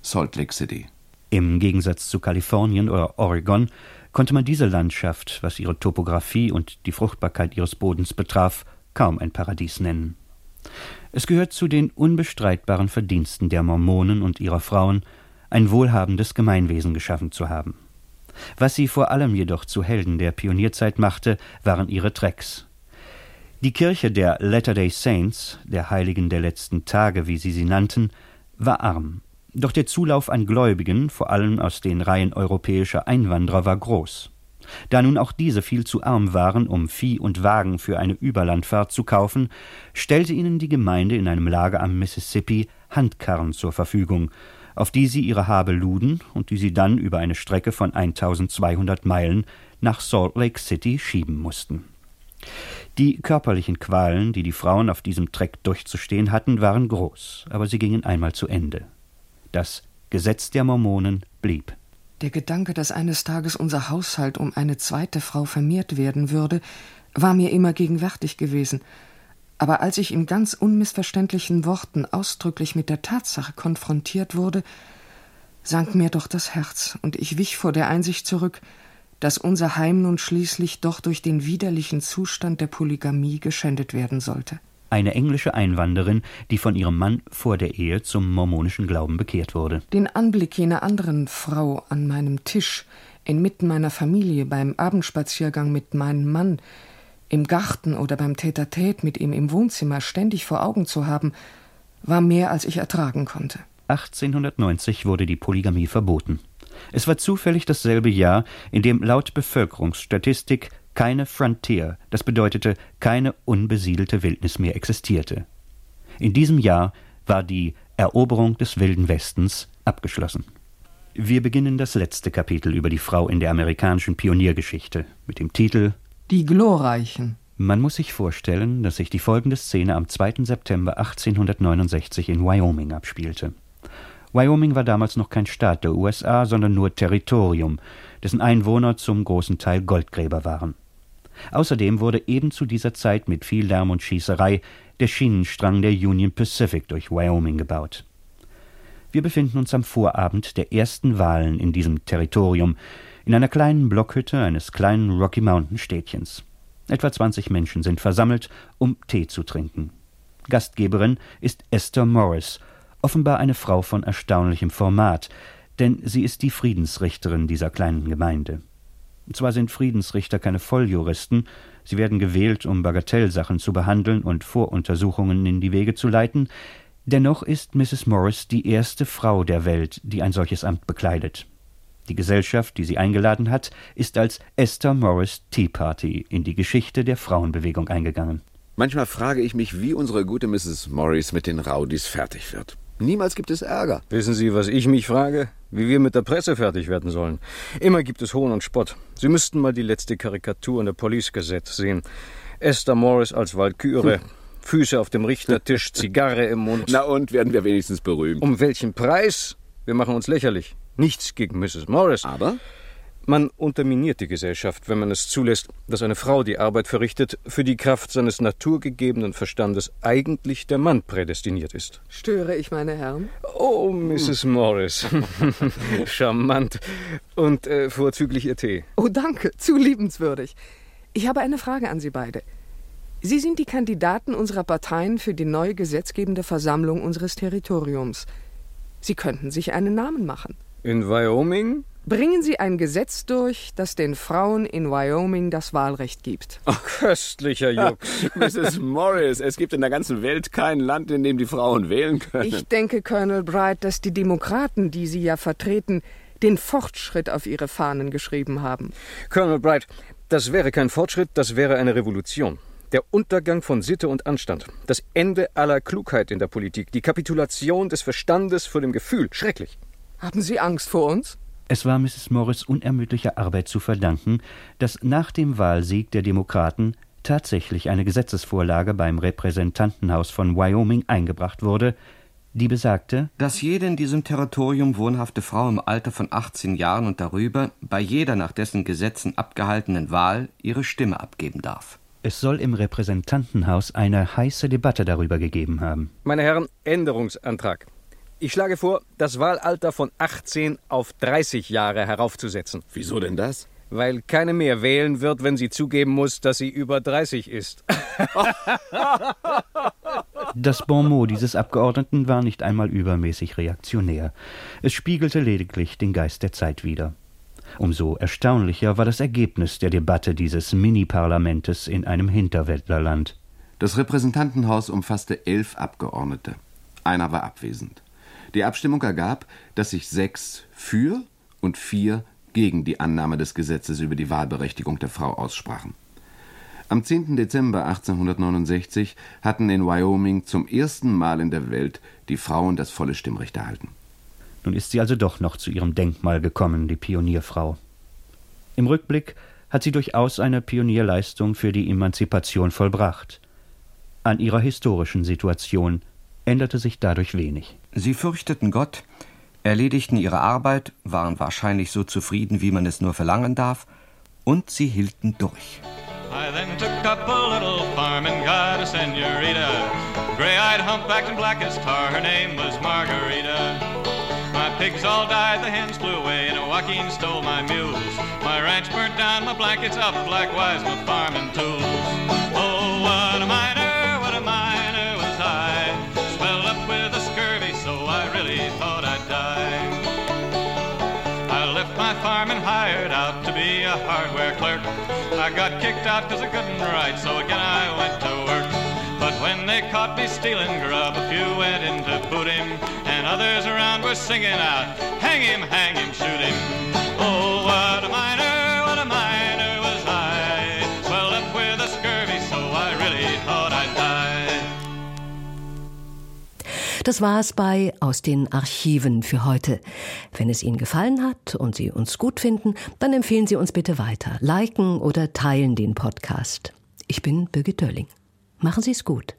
Salt Lake City. Im Gegensatz zu Kalifornien oder Oregon konnte man diese Landschaft, was ihre Topographie und die Fruchtbarkeit ihres Bodens betraf, kaum ein Paradies nennen. Es gehört zu den unbestreitbaren Verdiensten der Mormonen und ihrer Frauen, ein wohlhabendes Gemeinwesen geschaffen zu haben. Was sie vor allem jedoch zu Helden der Pionierzeit machte, waren ihre Trecks. Die Kirche der Latter-day Saints, der Heiligen der letzten Tage, wie sie sie nannten, war arm. Doch der Zulauf an Gläubigen, vor allem aus den Reihen europäischer Einwanderer, war groß. Da nun auch diese viel zu arm waren, um Vieh und Wagen für eine Überlandfahrt zu kaufen, stellte ihnen die Gemeinde in einem Lager am Mississippi Handkarren zur Verfügung, auf die sie ihre Habe luden und die sie dann über eine Strecke von 1200 Meilen nach Salt Lake City schieben mussten. Die körperlichen Qualen, die die Frauen auf diesem Treck durchzustehen hatten, waren groß, aber sie gingen einmal zu Ende. Das Gesetz der Mormonen blieb. Der Gedanke, dass eines Tages unser Haushalt um eine zweite Frau vermehrt werden würde, war mir immer gegenwärtig gewesen. Aber als ich in ganz unmissverständlichen Worten ausdrücklich mit der Tatsache konfrontiert wurde, sank mir doch das Herz, und ich wich vor der Einsicht zurück, dass unser Heim nun schließlich doch durch den widerlichen Zustand der Polygamie geschändet werden sollte. Eine englische Einwanderin, die von ihrem Mann vor der Ehe zum mormonischen Glauben bekehrt wurde. Den Anblick jener anderen Frau an meinem Tisch, inmitten meiner Familie, beim Abendspaziergang mit meinem Mann, im Garten oder beim Tete-a-Tete mit ihm im Wohnzimmer ständig vor Augen zu haben, war mehr, als ich ertragen konnte. 1890 wurde die Polygamie verboten. Es war zufällig dasselbe Jahr, in dem laut Bevölkerungsstatistik keine Frontier, das bedeutete keine unbesiedelte Wildnis mehr existierte. In diesem Jahr war die Eroberung des wilden Westens abgeschlossen. Wir beginnen das letzte Kapitel über die Frau in der amerikanischen Pioniergeschichte mit dem Titel Die Glorreichen. Man muss sich vorstellen, dass sich die folgende Szene am 2. September 1869 in Wyoming abspielte. Wyoming war damals noch kein Staat der USA, sondern nur Territorium, dessen Einwohner zum großen Teil Goldgräber waren. Außerdem wurde eben zu dieser Zeit mit viel Lärm und Schießerei der Schienenstrang der Union Pacific durch Wyoming gebaut. Wir befinden uns am Vorabend der ersten Wahlen in diesem Territorium, in einer kleinen Blockhütte eines kleinen Rocky Mountain Städtchens. Etwa 20 Menschen sind versammelt, um Tee zu trinken. Gastgeberin ist Esther Morris, offenbar eine Frau von erstaunlichem Format, denn sie ist die Friedensrichterin dieser kleinen Gemeinde. Zwar sind Friedensrichter keine Volljuristen, sie werden gewählt, um Bagatellsachen zu behandeln und Voruntersuchungen in die Wege zu leiten, dennoch ist Mrs. Morris die erste Frau der Welt, die ein solches Amt bekleidet. Die Gesellschaft, die sie eingeladen hat, ist als Esther Morris Tea Party in die Geschichte der Frauenbewegung eingegangen. Manchmal frage ich mich, wie unsere gute Mrs. Morris mit den Rowdies fertig wird. Niemals gibt es Ärger. Wissen Sie, was ich mich frage? Wie wir mit der Presse fertig werden sollen. Immer gibt es Hohn und Spott. Sie müssten mal die letzte Karikatur in der Police Gazette sehen. Esther Morris als Walküre. Hm. Füße auf dem Richtertisch, Zigarre im Mund. Na und, werden wir wenigstens berühmt. Um welchen Preis? Wir machen uns lächerlich. Nichts gegen Mrs. Morris. Aber? Man unterminiert die Gesellschaft, wenn man es zulässt, dass eine Frau die Arbeit verrichtet, für die Kraft seines naturgegebenen Verstandes eigentlich der Mann prädestiniert ist. Störe ich, meine Herren? Oh, Mrs. Morris. Charmant. Und äh, vorzüglich Ihr Tee. Oh, danke. Zu liebenswürdig. Ich habe eine Frage an Sie beide. Sie sind die Kandidaten unserer Parteien für die neue gesetzgebende Versammlung unseres Territoriums. Sie könnten sich einen Namen machen. In Wyoming? Bringen Sie ein Gesetz durch, das den Frauen in Wyoming das Wahlrecht gibt. Ach, köstlicher Jux. Mrs. Morris, es gibt in der ganzen Welt kein Land, in dem die Frauen wählen können. Ich denke, Colonel Bright, dass die Demokraten, die Sie ja vertreten, den Fortschritt auf ihre Fahnen geschrieben haben. Colonel Bright, das wäre kein Fortschritt, das wäre eine Revolution. Der Untergang von Sitte und Anstand, das Ende aller Klugheit in der Politik, die Kapitulation des Verstandes vor dem Gefühl. Schrecklich. Haben Sie Angst vor uns? Es war Mrs. Morris unermüdlicher Arbeit zu verdanken, dass nach dem Wahlsieg der Demokraten tatsächlich eine Gesetzesvorlage beim Repräsentantenhaus von Wyoming eingebracht wurde, die besagte, dass jede in diesem Territorium wohnhafte Frau im Alter von 18 Jahren und darüber bei jeder nach dessen Gesetzen abgehaltenen Wahl ihre Stimme abgeben darf. Es soll im Repräsentantenhaus eine heiße Debatte darüber gegeben haben. Meine Herren, Änderungsantrag. Ich schlage vor, das Wahlalter von 18 auf 30 Jahre heraufzusetzen. Wieso denn das? Weil keine mehr wählen wird, wenn sie zugeben muss, dass sie über 30 ist. Das Bonmot dieses Abgeordneten war nicht einmal übermäßig reaktionär. Es spiegelte lediglich den Geist der Zeit wider. Umso erstaunlicher war das Ergebnis der Debatte dieses Mini-Parlamentes in einem Hinterwäldlerland. Das Repräsentantenhaus umfasste elf Abgeordnete. Einer war abwesend. Die Abstimmung ergab, dass sich sechs für und vier gegen die Annahme des Gesetzes über die Wahlberechtigung der Frau aussprachen. Am 10. Dezember 1869 hatten in Wyoming zum ersten Mal in der Welt die Frauen das volle Stimmrecht erhalten. Nun ist sie also doch noch zu ihrem Denkmal gekommen, die Pionierfrau. Im Rückblick hat sie durchaus eine Pionierleistung für die Emanzipation vollbracht. An ihrer historischen Situation änderte sich dadurch wenig. Sie fürchteten Gott, erledigten ihre Arbeit, waren wahrscheinlich so zufrieden, wie man es nur verlangen darf, und sie hielten durch. I then took up a little farm and got a senorita, gray-eyed, humpbacked, and black as tar. Her name was Margarita. My pigs all died, the hens flew away, and Joaquin stole my mules. My ranch burnt down, my blankets up, likewise my farming tools. Oh, what a miner, I got kicked out because I couldn't write, so again I went to work. But when they caught me stealing grub, a few went in to boot him, and others around were singing out, Hang him, hang him, shoot him. Oh, what a miner, Das war es bei Aus den Archiven für heute. Wenn es Ihnen gefallen hat und Sie uns gut finden, dann empfehlen Sie uns bitte weiter. Liken oder teilen den Podcast. Ich bin Birgit Dölling. Machen Sie es gut.